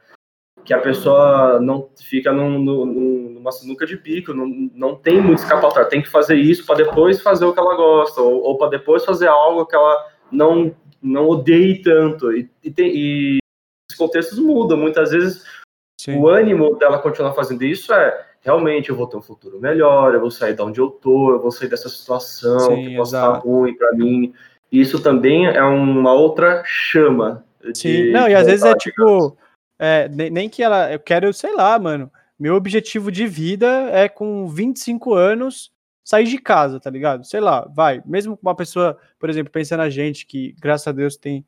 que a pessoa não fica num, num, numa sinuca de bico, não, não tem muito escapatório, tem que fazer isso para depois fazer o que ela gosta, ou, ou para depois fazer algo que ela não, não odeie tanto. E, e, tem, e os contextos mudam, muitas vezes Sim. o ânimo dela continuar fazendo isso é realmente eu vou ter um futuro melhor, eu vou sair de onde eu tô, eu vou sair dessa situação Sim, que pode estar ruim para mim. Isso também é uma outra chama. Sim, não, e às vezes é tipo, é, nem que ela, eu quero, sei lá, mano, meu objetivo de vida é com 25 anos sair de casa, tá ligado? Sei lá, vai, mesmo com uma pessoa, por exemplo, pensando na gente que, graças a Deus, tem,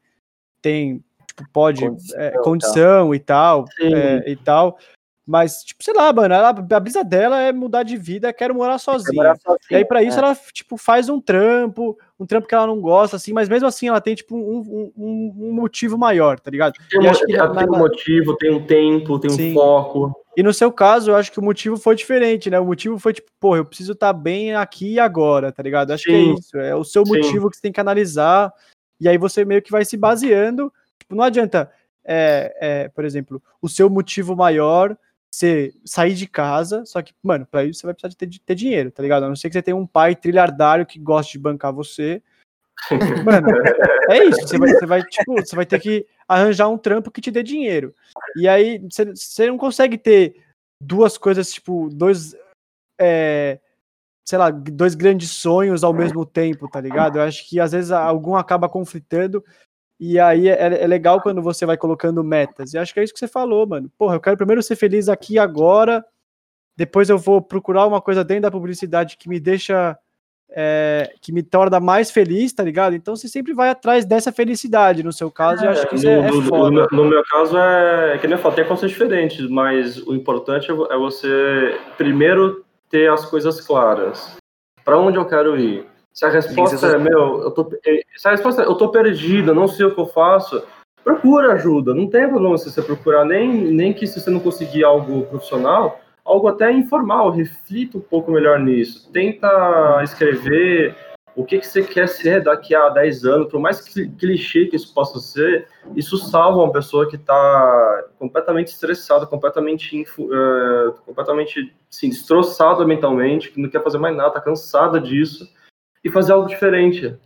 tem tipo, pode, condição, é, condição tá. e tal, é, e tal, mas, tipo, sei lá, mano, ela, a brisa dela é mudar de vida, quero morar sozinha. Morar sozinha e aí, para isso, é. ela, tipo, faz um trampo, um trampo que ela não gosta, assim, mas mesmo assim ela tem, tipo, um, um, um motivo maior, tá ligado? Tem, um, que, tem na, um motivo, tem um tempo, tem sim. um foco. E no seu caso, eu acho que o motivo foi diferente, né? O motivo foi, tipo, pô, eu preciso estar tá bem aqui e agora, tá ligado? Acho sim. que é isso. É o seu motivo sim. que você tem que analisar. E aí você meio que vai se baseando. Tipo, não adianta, é, é, por exemplo, o seu motivo maior você sair de casa, só que, mano, para isso você vai precisar de ter, de ter, dinheiro, tá ligado? A não ser que você tenha um pai trilhardário que goste de bancar você. Mano, é isso. Você vai, você vai, tipo, você vai ter que arranjar um trampo que te dê dinheiro. E aí você, você não consegue ter duas coisas, tipo, dois. É, sei lá, dois grandes sonhos ao mesmo tempo, tá ligado? Eu acho que às vezes algum acaba conflitando e aí é, é, legal quando você vai colocando metas. E acho que é isso que você falou, mano. Porra, eu quero primeiro ser feliz aqui agora, depois eu vou procurar uma coisa dentro da publicidade que me deixa. É, que me torna mais feliz, tá ligado? Então você sempre vai atrás dessa felicidade, no seu caso, é, eu acho que isso no, é, é foda. No, no, meu caso é, é que nem eu falo, tem conceitos diferentes, mas o importante é, é você primeiro ter as coisas claras. Para onde eu quero ir? Se a resposta é, meu, eu tô, eh, se a resposta é, eu tô perdida, não sei o que eu faço, procura ajuda. Não tem problema se você procurar, nem, nem que se você não conseguir algo profissional, algo até informal, reflita um pouco melhor nisso. Tenta escrever o que, que você quer ser daqui a 10 anos, por mais clichê que isso possa ser, isso salva uma pessoa que está completamente estressada, completamente, uh, completamente assim, destroçada mentalmente, que não quer fazer mais nada, está cansada disso e fazer algo diferente.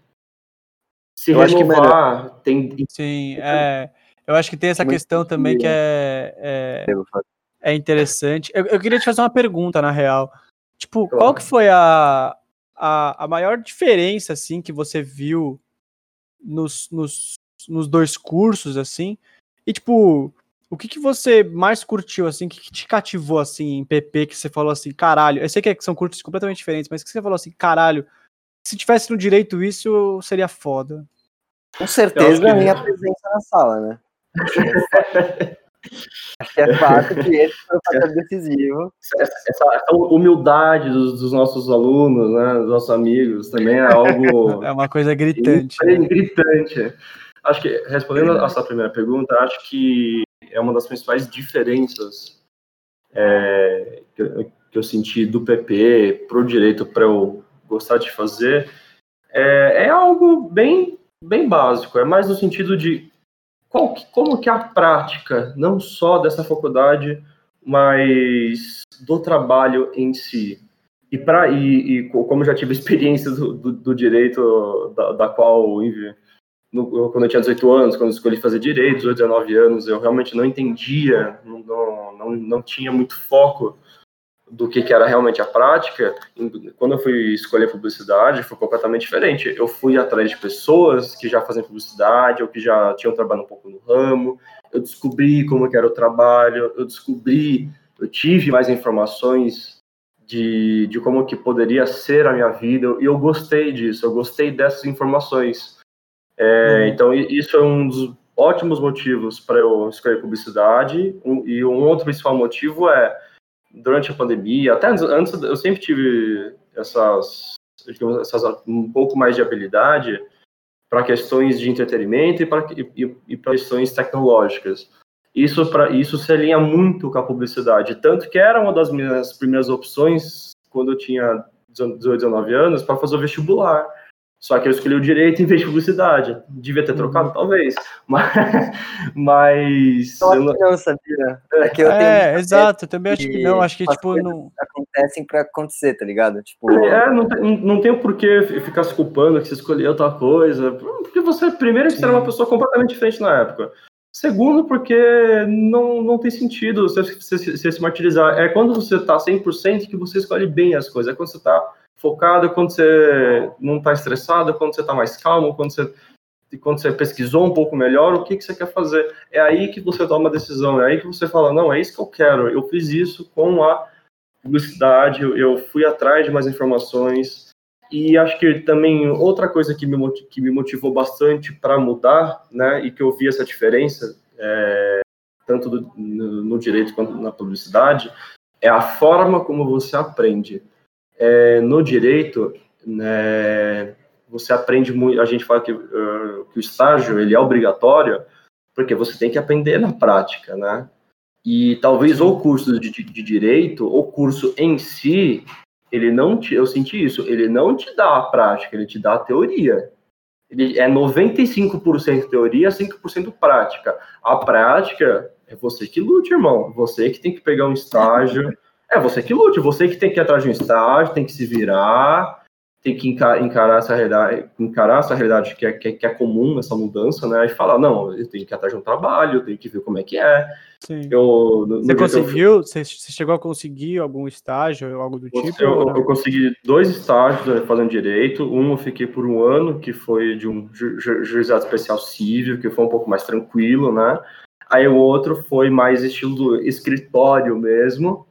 Se eu renovar, acho que tem. Sim, é. Eu acho que tem essa Muito questão também que é, é, é interessante. Eu, eu, queria te fazer uma pergunta, na real. Tipo, claro. qual que foi a, a, a maior diferença, assim, que você viu nos, nos, nos dois cursos, assim? E, tipo, o que, que você mais curtiu, assim, que, que te cativou, assim, em PP, que você falou assim, caralho, eu sei que são cursos completamente diferentes, mas que você falou assim, caralho, se tivesse no direito isso, seria foda. Com certeza a minha presença na sala, né? Acho que é fato que esse foi o fator decisivo. Essa, essa humildade dos, dos, nossos alunos, né, dos nossos amigos, também é algo. É uma coisa gritante. É né? gritante. Acho que, respondendo a sua primeira pergunta, acho que é uma das principais diferenças é, que, eu, que eu senti do PP para o direito para o gostar de fazer, é, é algo bem, bem básico. É mais no sentido de qual, como que é a prática, não só dessa faculdade, mas do trabalho em si. E, pra, e, e como já tive experiência do, do, do direito, da, da qual, no, quando eu tinha 18 anos, quando escolhi fazer direito, 18, 19 anos, eu realmente não entendia, não, não, não tinha muito foco do que, que, era realmente a prática, quando eu fui escolher publicidade, foi completamente diferente. Eu fui atrás de pessoas que já faziam publicidade ou que já tinham trabalhado um pouco no ramo, eu descobri como era o trabalho, eu descobri, eu tive mais informações de, de como que poderia ser a minha vida, e eu gostei disso, eu gostei dessas informações. É, uhum. Então, isso é um dos ótimos motivos para eu escolher publicidade, e um outro principal motivo é durante a pandemia, até antes, eu sempre tive essas, essas um pouco mais de habilidade para questões de entretenimento e para e, e questões tecnológicas. Isso para isso se alinha muito com a publicidade, tanto que era uma das minhas primeiras opções quando eu tinha 18, 19 anos para fazer o vestibular. Só que eu escolhi o direito em vez de publicidade. Devia ter trocado, talvez. Mas. mas Eu não- que não, sabia? É, que eu tenho É, muita exato, eu também acho que não, acho que tipo, não, acontecem pra acontecer, tá ligado? Tipo, É, não tem, não tem por que ficar se culpando que você escolheu tal coisa. Porque você, primeiro, que você era uma pessoa completamente diferente na época. Segundo, porque não, não tem sentido você, você- você se martirizar. É quando você tá 100% que você escolhe bem as coisas. É quando você tá focado, quando você não tá estressado, quando você tá mais calmo, quando você, quando você pesquisou um pouco melhor o que, que você quer fazer. É aí que você toma uma decisão. É aí que você fala, não, é isso que eu quero. Eu fiz isso com a publicidade, eu- fui atrás de mais informações. E acho que também outra coisa que me, que me motivou bastante para mudar, né, e que eu vi essa diferença, é, tanto do- no, no direito quanto na publicidade, é a forma como você aprende. É, no direito, né, você aprende muito. A gente fala que, eh, que o estágio ele é obrigatório, porque você tem que aprender na prática, né? E talvez o curso de, de- de direito, o curso em si, ele não te, eu senti isso, ele não te dá a prática, ele te dá a teoria. Ele é 95% teoria, 5% prática. A prática é você que lute, irmão. Você que tem que pegar um estágio. É você que lute, você que tem que ir atrás de um estágio, tem que se virar, tem que enca- encarar essa realidade, encarar essa realidade que é, que é, que é comum, essa mudança, né? E falar, não, eu tenho que ir atrás de um trabalho, eu tenho que ver como é que é. sim. Eu, no- Você que eu conseguiu? Você, chegou a conseguir algum estágio ou algo do tipo? eu, eu consegui dois estágios né, fazendo direito. Um eu fiquei por um ano, que foi de um ju- ju- juizado especial civil, que foi um pouco mais tranquilo, né? Aí o outro foi mais estilo do escritório mesmo,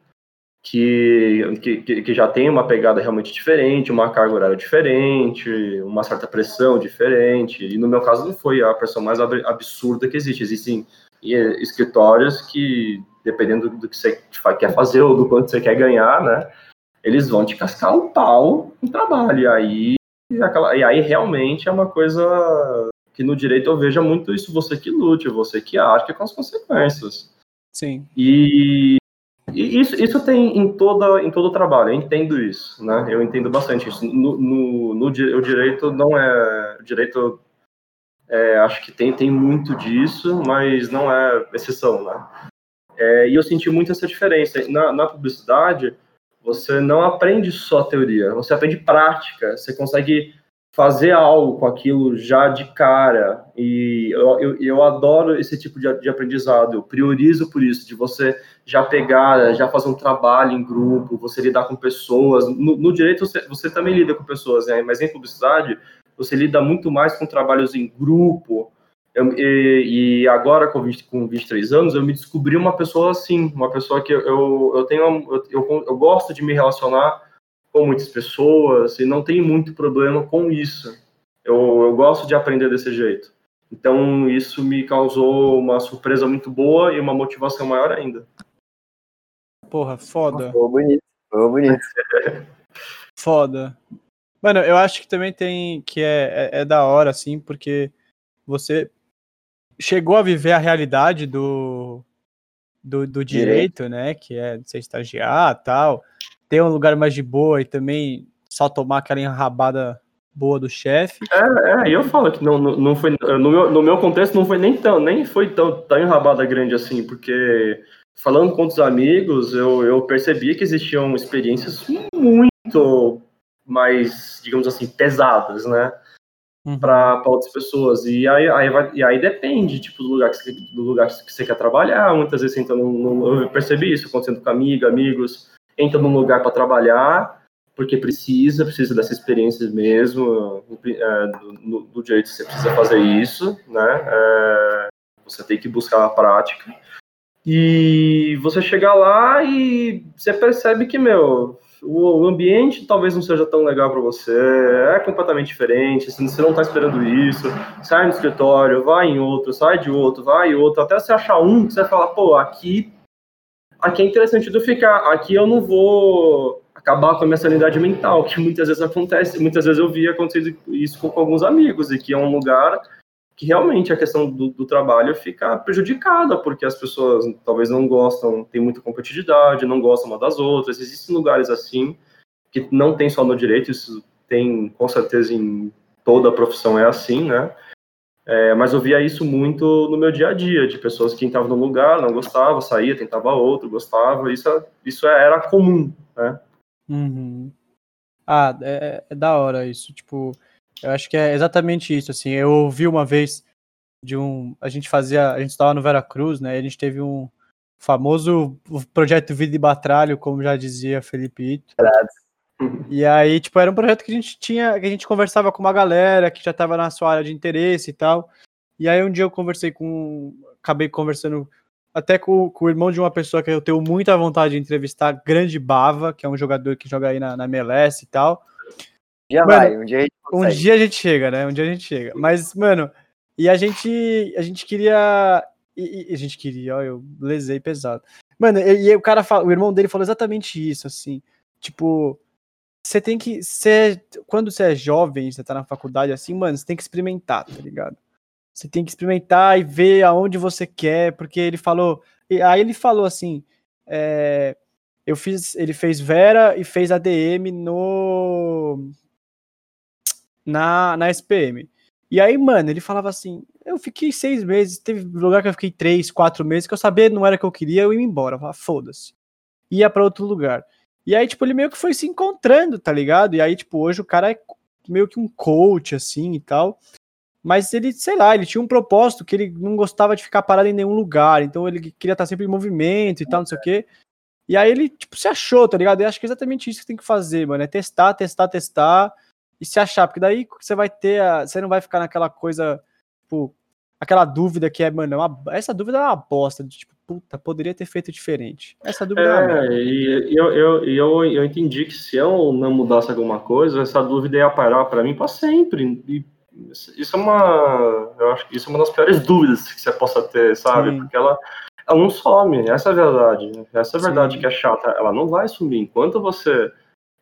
que, que, que- já tem uma pegada realmente diferente, uma carga horária diferente, uma certa pressão diferente. E no meu caso não foi a pressão mais ab- absurda que existe. Existem eh, escritórios que, dependendo do que você quer fazer ou do quanto você quer ganhar, né? Eles vão te cascar o pau no trabalho. E aí, e aí realmente é uma coisa que no direito eu vejo muito isso, você que lute, você que arque com as consequências. Sim. E, e isso, isso tem em, toda, em todo o trabalho, eu entendo isso, né? Eu entendo bastante isso. No, no, no o direito não é. O direito, é, acho que tem, tem muito disso, mas não é exceção, né? É, e eu senti muito essa diferença. Na, na publicidade, você não aprende só teoria, você aprende prática, você consegue fazer algo com aquilo já de cara. E eu, eu, eu adoro esse tipo de, de aprendizado, eu priorizo por isso, de você já pegar, já fazer um trabalho em grupo, você lidar com pessoas. No, no direito, você, você também lida com pessoas, né? mas em publicidade, você lida muito mais com trabalhos em grupo. Eu- e, e agora, com, 20, com 23 anos, eu me descobri uma pessoa assim, uma pessoa que eu, eu, eu tenho, eu, eu, eu gosto de me relacionar com muitas pessoas e não tenho muito problema com isso. Eu, eu gosto de aprender desse jeito. Então, isso me causou uma surpresa muito boa e uma motivação maior ainda. Porra, foda. Ficou bonito, ficou bonito. Foda. Mano, eu acho que também tem. que é, é, é da hora, assim, porque você chegou a viver a realidade do, do, do direito, né? Que é você estagiar tal, ter um lugar mais de boa e também só tomar aquela enrabada boa do chefe. É, e eu falo que não, não, não foi, no meu, no meu contexto não foi nem tão, nem foi tão, tão enrabada grande assim, porque falando com os amigos, eu, eu percebi que existiam experiências muito mais, digamos assim, pesadas, né? Uhum. para outras pessoas. E aí, aí, vai- e aí depende, tipo, do lugar, que você, do lugar que você quer trabalhar. Muitas vezes entra num, num- eu percebi isso acontecendo com amiga, amigos, entra num lugar para trabalhar, porque precisa, precisa dessa experiência mesmo, é, do, do direito você precisa fazer isso, né? É, você tem que buscar a prática. E você chega lá e você percebe que, meu, o o ambiente talvez não seja tão legal para você, é completamente diferente, assim, você não está esperando isso, sai no escritório, vai em outro, sai de outro, vai em outro, até você achar um que você fala, pô, aqui, aqui é interessante eu ficar, aqui eu não vou acabar com a minha sanidade mental, que muitas vezes acontece, muitas vezes eu vi acontecer isso com, com alguns amigos, e que é um lugar que realmente a questão do, do trabalho fica prejudicada, porque as pessoas talvez não gostam, tem muita competitividade, não gostam uma das outras. Existem lugares assim, que não tem só no direito, isso tem com certeza em toda a profissão é assim, né? É, mas eu via isso muito no meu dia a dia, de pessoas que entravam num lugar, não gostava, saía, tentava outro, gostava, isso, isso era comum, né? Uhum. Ah, é, é, da hora isso, tipo, eu acho que é exatamente isso, assim, eu ouvi uma vez de um, a gente fazia, a gente estava no Vera Cruz, né, a gente teve um famoso projeto Vida e Batralho, como já dizia Felipe Ito. E aí, tipo, era um projeto que a gente tinha, que a gente conversava com uma galera que já estava na sua área de interesse e tal. E aí um dia eu conversei com, acabei conversando até com, com o irmão de uma pessoa que eu tenho muita vontade de entrevistar, Grande Bava, que é um jogador que joga aí na, na MLS e tal. Um dia mano, vai, um dia a gente Um dia a gente chega, né? Um dia a gente chega. Mas, mano, e a gente, a gente queria, e, e a gente queria, ó, eu lesei pesado. Mano, e, e o cara, fala, o irmão dele falou exatamente isso, assim, tipo, você tem que ser. Quando você é jovem, você tá na faculdade assim, mano, você tem que experimentar, tá ligado? Você tem que experimentar e ver aonde você quer, porque ele falou. Aí ele falou assim: é, eu fiz. Ele fez Vera e fez ADM no. Na, na SPM. E aí, mano, ele falava assim: eu fiquei seis meses, teve lugar que eu fiquei três, quatro meses, que eu sabia não era o que eu queria, eu ia embora. foda-se. Ia para outro lugar. E aí, tipo, ele meio que foi se encontrando, tá ligado? E aí, tipo, hoje o cara é meio que um coach, assim, e tal. Mas ele, sei lá, ele tinha um propósito que ele não gostava de ficar parado em nenhum lugar. Então ele queria estar sempre em movimento e tal, não sei o quê. E aí ele, tipo, se achou, tá ligado? Eu acho que é exatamente isso que tem que fazer, mano. É testar, testar, testar e se achar. Porque daí você vai ter. A, você não vai ficar naquela coisa, tipo, aquela dúvida que é, mano, é uma, essa dúvida é uma bosta. De, tipo, puta, poderia ter feito diferente. Essa dúvida é, é e eu, eu, eu, eu entendi que se eu não mudasse alguma coisa, essa dúvida ia parar para mim para sempre. E isso é uma, eu acho que isso é uma das piores dúvidas que você possa ter, sabe? Sim. Porque ela, ela não some, essa é a verdade. Essa é a verdade Sim. que é chata. Ela não vai sumir. Enquanto você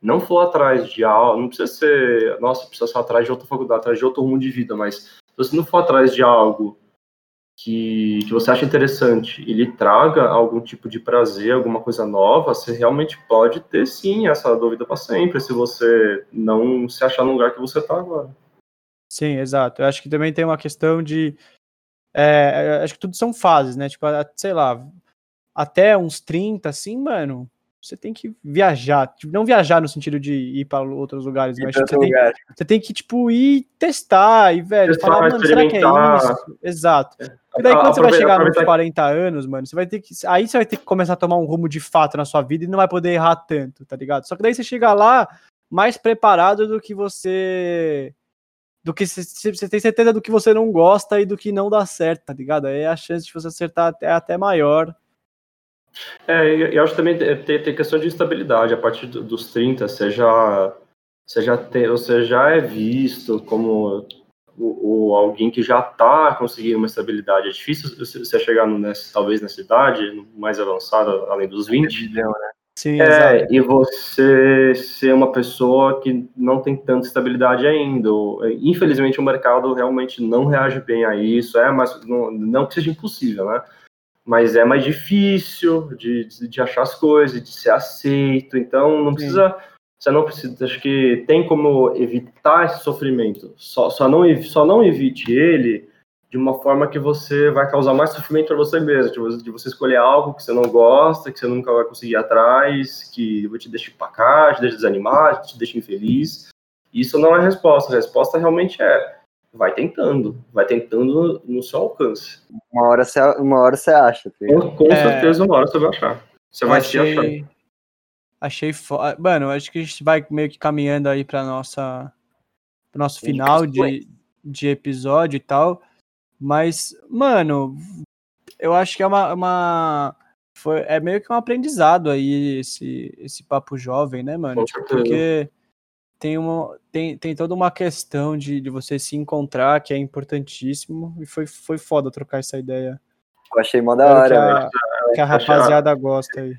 não for atrás de algo, não precisa ser, nossa, precisa ser atrás de outra faculdade, atrás de outro rumo de vida, mas você não for atrás de algo que, que você acha interessante e lhe traga algum tipo de prazer, alguma coisa nova, você realmente pode ter sim essa dúvida para sempre, se você não se achar no lugar que você está agora. Sim, exato. Eu acho que também tem uma questão de. É, acho que tudo são fases, né? Tipo, sei lá, até uns 30, assim, mano, você tem que viajar. Tipo, não viajar no sentido de ir para outros lugares, mas você, tem, você, tem, que, tipo, ir testar e, velho, testar, falar, mano, será que é isso? Exato. É. E daí, quando você vai chegar nos 40 anos, mano, você vai ter que. Aí você vai ter que começar a tomar um rumo de fato na sua vida e não vai poder errar tanto, tá ligado? Só que daí você chega lá mais preparado do que você. Do que você tem certeza do que você não gosta e do que não dá certo, tá ligado? Aí a chance de você acertar é até maior. É, eu acho também tem, tem questão de estabilidade. A partir dos 30, você já, você já, tem, você já é visto como o, o alguém que já está conseguindo uma estabilidade. É difícil você chegar no, nessa, talvez nessa idade mais avançada, além dos 20. né? Sim, é, e você ser uma pessoa que não tem tanta estabilidade ainda. Infelizmente, o mercado realmente não reage bem a isso. É, mas não, não que seja impossível, né? Mas é mais difícil de, de, de achar as coisas, de ser aceito. Então, não precisa. Sim. Você não precisa. Acho que tem como evitar esse sofrimento. Só, só, não, só não evite ele de uma forma que você vai causar mais sofrimento para você mesmo, de você, de você, escolher algo que você não gosta, que você nunca vai conseguir ir atrás, que te deixa cá, te deixa desanimar, te deixa infeliz. Isso não é a resposta. A resposta realmente é vai tentando, vai tentando no seu alcance. Uma hora você, uma hora você acha. Com, com é... certeza, uma hora você vai achar. Você vai achei... se achar. Achei foda. Mano, acho que a gente vai meio que caminhando aí para nossa pro nosso final de, de episódio e tal. Mas, mano, eu acho que é uma, uma foi, é meio que um aprendizado aí esse esse papo jovem, né, mano? Tipo, porque tem, uma, tem, tem toda uma questão de, de você se encontrar que é importantíssimo e foi, foi foda trocar essa ideia. Eu achei mó da hora, que a, que a rapaziada gosta aí.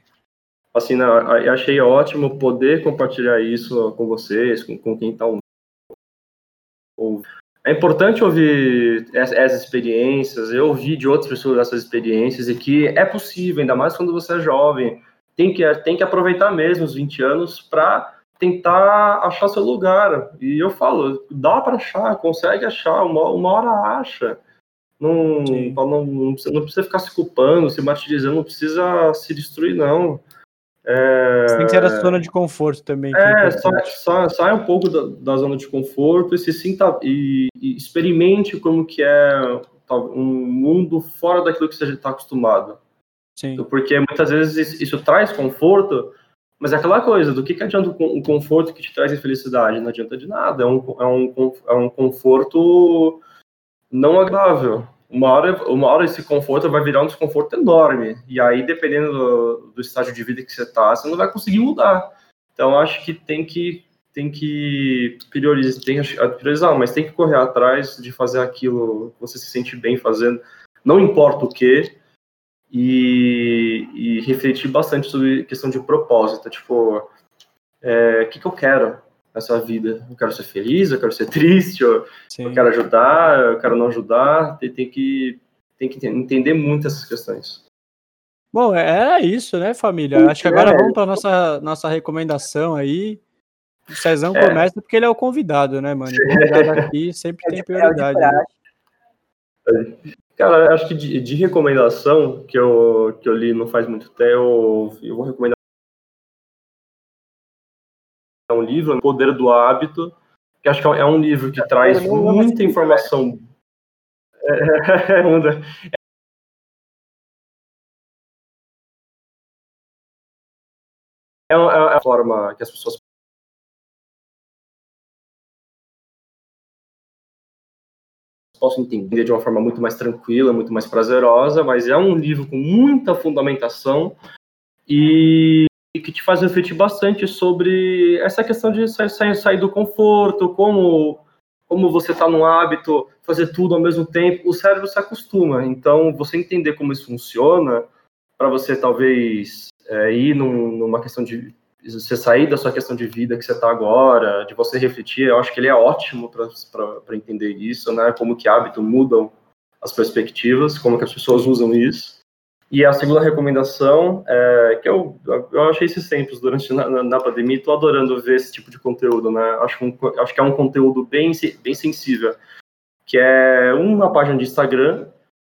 Assim, não, eu achei ótimo poder compartilhar isso com vocês, com, com quem tá ouvindo. É importante ouvir essas experiências, eu ouvi de outras pessoas essas experiências e que é possível, ainda mais quando você é jovem. Tem que, tem que aproveitar mesmo os 20 anos para tentar achar seu lugar. E eu falo, dá para achar, consegue achar, uma, uma hora acha. Não, não, não, precisa, não precisa ficar se culpando, se martirizando, não precisa se destruir, não. É... Você tem que ser a zona de conforto também. É, é sai, sai, sai, um pouco da, da, zona de conforto e se sinta e, e, experimente como que é um mundo fora daquilo que você está acostumado. Sim. Porque muitas vezes isso, isso traz conforto, mas é aquela coisa, do que, que adianta um conforto que te traz infelicidade? Não adianta de nada, é um, é um, é um conforto não agradável. Uma hora, uma hora esse conforto vai virar um desconforto enorme. E aí, dependendo do, do estágio de vida que você está, você não vai conseguir mudar. Então, acho que tem que tem que priorizar, tem que priorizar, mas tem que correr atrás de fazer aquilo que você se sente bem fazendo, não importa o que, e, e refletir bastante sobre questão de propósito, tipo, é, o que, que eu quero nessa vida? Eu quero ser feliz, eu quero ser triste, eu, eu quero ajudar, eu quero não ajudar, tem, tem, que, tem que entender muito essas questões. Bom, é, é isso, né, família? Acho que agora é. vamos para nossa nossa recomendação aí. O Cezão é. começa porque ele é o convidado, né, mano? O convidado aqui sempre tem prioridade. Né? Cara, acho que de, de, recomendação que eu, que eu li não faz muito tempo, eu, eu vou recomendar um livro, O Poder do Hábito, que acho que é um livro que traz muita informação. É, é, é, é a forma que as pessoas posso entender de uma forma muito mais tranquila, muito mais prazerosa, mas é um livro com muita fundamentação e que te faz refletir bastante sobre essa questão de sair, sair, do conforto, como como você está num hábito, fazer tudo ao mesmo tempo, o cérebro se acostuma. Então, você entender como isso funciona, para você talvez é, ir num, numa questão de você sair da sua questão de vida que você está agora, de você refletir, eu acho que ele é ótimo para entender isso, né? Como que hábito mudam as perspectivas, como que as pessoas usam isso. E a segunda recomendação, é, que eu, eu achei esses tempos durante na, na pandemia, estou adorando ver esse tipo de conteúdo, né? Acho, um, acho que é um conteúdo bem, bem sensível, que é uma página de Instagram,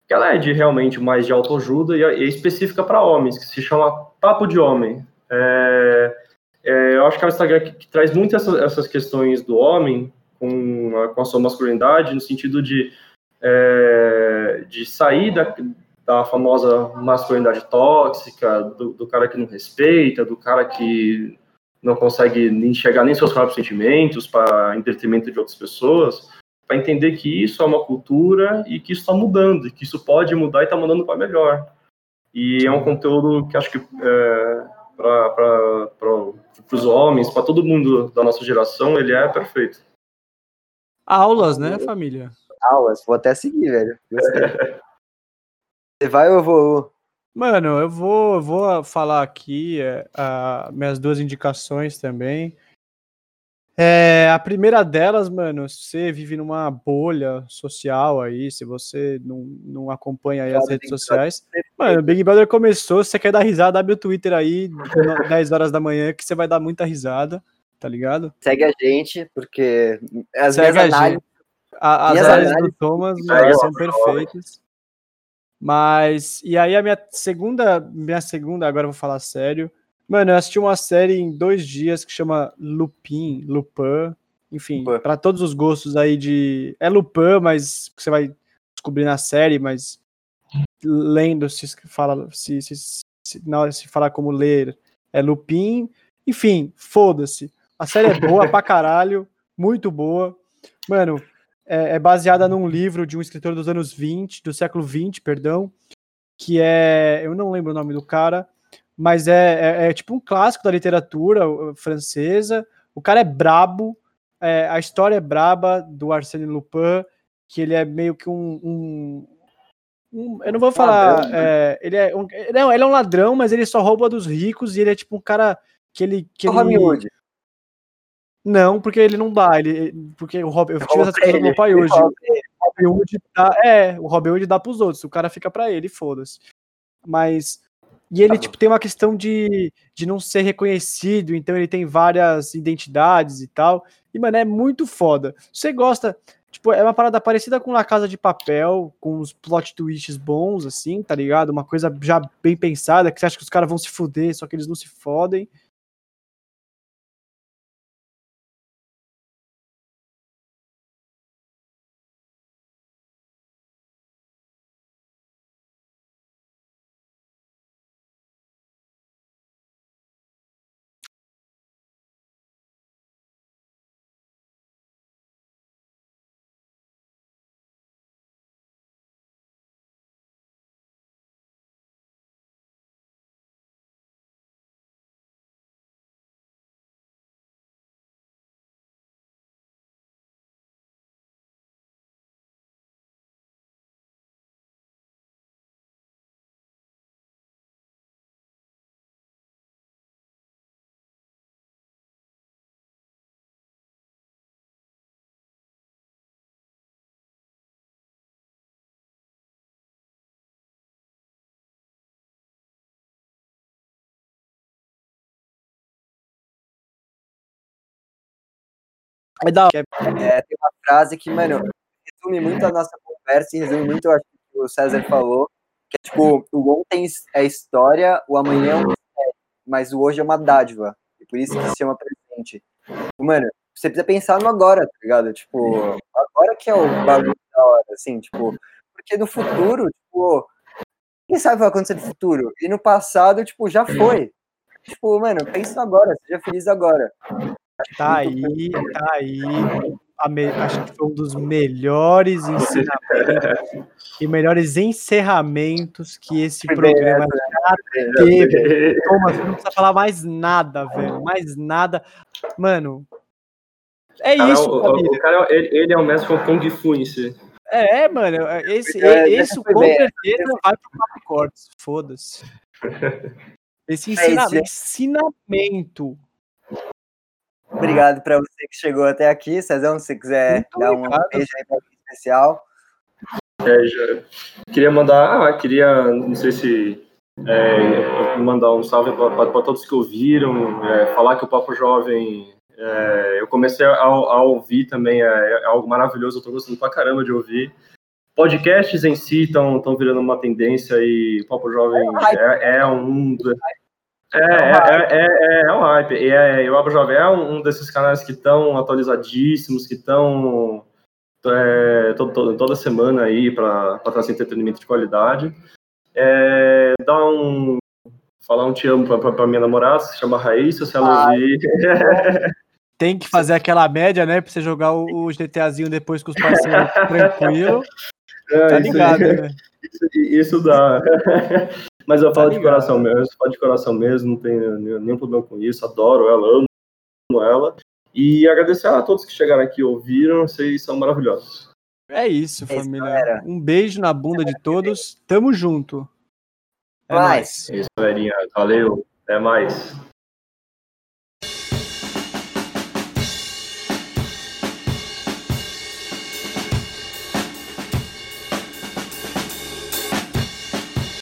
que ela é de realmente mais de autoajuda e é, específica para homens, que se chama Papo de Homem. É, é, eu acho que é um Instagram que, que traz muito essas, essas, questões do homem com a, com a sua masculinidade, no sentido de, é, de sair da, da famosa masculinidade tóxica, do, do, cara que não respeita, do cara que não consegue enxergar nem seus próprios sentimentos para entretenimento de outras pessoas, para entender que isso é uma cultura e que isso está mudando, e que isso pode mudar e está mudando para melhor. E é um conteúdo que acho que é, para os homens, para todo mundo da nossa geração, ele é perfeito. Aulas, né, família? Aulas, vou até seguir, velho. Você vai ou eu vou? Mano, eu vou, eu vou falar aqui é, minhas duas indicações também. É, a primeira delas, mano, se você vive numa bolha social aí, se você não, não acompanha aí as redes sociais, mano, o Big Brother começou, se você quer dar risada, abre o Twitter aí, 10 horas da manhã, que você vai dar muita risada, tá ligado? Segue a gente, porque as Segue minhas análises... A, as análises do Thomas mano, são perfeitas. Mas, e aí a minha segunda, minha segunda, agora eu vou falar sério, Mano, eu assisti uma série em dois dias que chama Lupin, Lupin, enfim, para todos os gostos aí de. É Lupin, mas você vai descobrir na série, mas lendo se fala se, se, se, na hora se falar como ler é Lupin, enfim, foda-se. A série é boa pra caralho, muito boa. Mano, é, é, baseada num livro de um escritor dos anos 20, do século 20, perdão, que é. Eu não lembro o nome do cara, mas é, é, é, tipo um clássico da literatura francesa. O cara é brabo, é, a história é braba do Arsène Lupin, que ele é meio que um. um, um eu não vou falar. Né? É, ele, é um, não, ele é um ladrão, mas ele só rouba dos ricos e ele é tipo um cara que ele. Que ele Hood. Não, porque ele não dá. Ele, porque o Robin, eu tive essa discussão com meu pai hoje. O Robin Hood dá, é, o Robin Hood dá pros outros, o cara fica pra ele, foda-se. Mas E ele, tipo, tem uma questão de, de não ser reconhecido, então ele tem várias identidades e tal. E, mano, é muito foda. Você gosta. Tipo, é uma parada parecida com La Casa de Papel, com uns plot twists bons, assim, tá ligado? Uma coisa já bem pensada, que você acha que os caras vão se fuder, só que eles não se fodem. É da. É, tem uma frase que, mano, resume muito a nossa conversa e resume muito, acho, que o César falou, que é tipo, o ontem é história, o amanhã é um mistério, mas o hoje é uma dádiva. E por isso que se chama presente. Mano, você precisa pensar no agora, tá ligado? Tipo, agora que é o bagulho da hora, assim, tipo, porque no futuro, tipo, quem sabe o que vai acontecer no futuro? E no passado, tipo, já foi. Tipo, mano, pensa agora, seja feliz agora. Tá aí, tá aí. Me... Acho que foi um dos melhores ensinamentos e melhores encerramentos que esse programa já teve. Thomas, não precisa falar mais nada, velho. Mais nada. Mano, é Cara, isso, o, o cara, ele, ele é o mestre com Kung Fu em si. É, mano, esse, É, esse essa foi com bem, certeza vai pro Papo Cortes. Foda-se. Esse ensina- esse- ensinamento. Obrigado pra você que chegou até aqui. Cezão, se você quiser Muito dar um beijo aí pra especial. É, já- queria mandar, ah, queria, não sei se é, mandar um salve para todos que ouviram, é, falar que o Papo Jovem, é, eu comecei a, a ouvir também, é, é algo maravilhoso, eu tô gostando pra caramba de ouvir. Podcasts em si estão virando uma tendência e o Papo Jovem é, é um. Do- É, é, é, é, é um hype. E, é, o Papo Jovem é um, desses canais que estão atualizadíssimos, que estão é, to- to- toda semana aí para trazer entretenimento de qualidade. É, dar um. Falar um te amo pra, pra, pra minha namorada, se chama Raíssa, se ela Ai. ouvir. Tem que fazer aquela média, né? Pra você jogar o, o GTAzinho depois com os parceiros tranquilo. É, Tá isso, ligado, aí, né? isso, isso dá. Mas eu falo de ligado. coração mesmo, eu falo de coração mesmo, não tenho nenhum problema com isso, adoro ela, amo ela. E agradecer a todos que chegaram aqui e ouviram, vocês são maravilhosos. É isso, É isso, família. Um beijo na bunda de todos. Tamo junto. É nóis. É isso, galerinha. Valeu, até mais.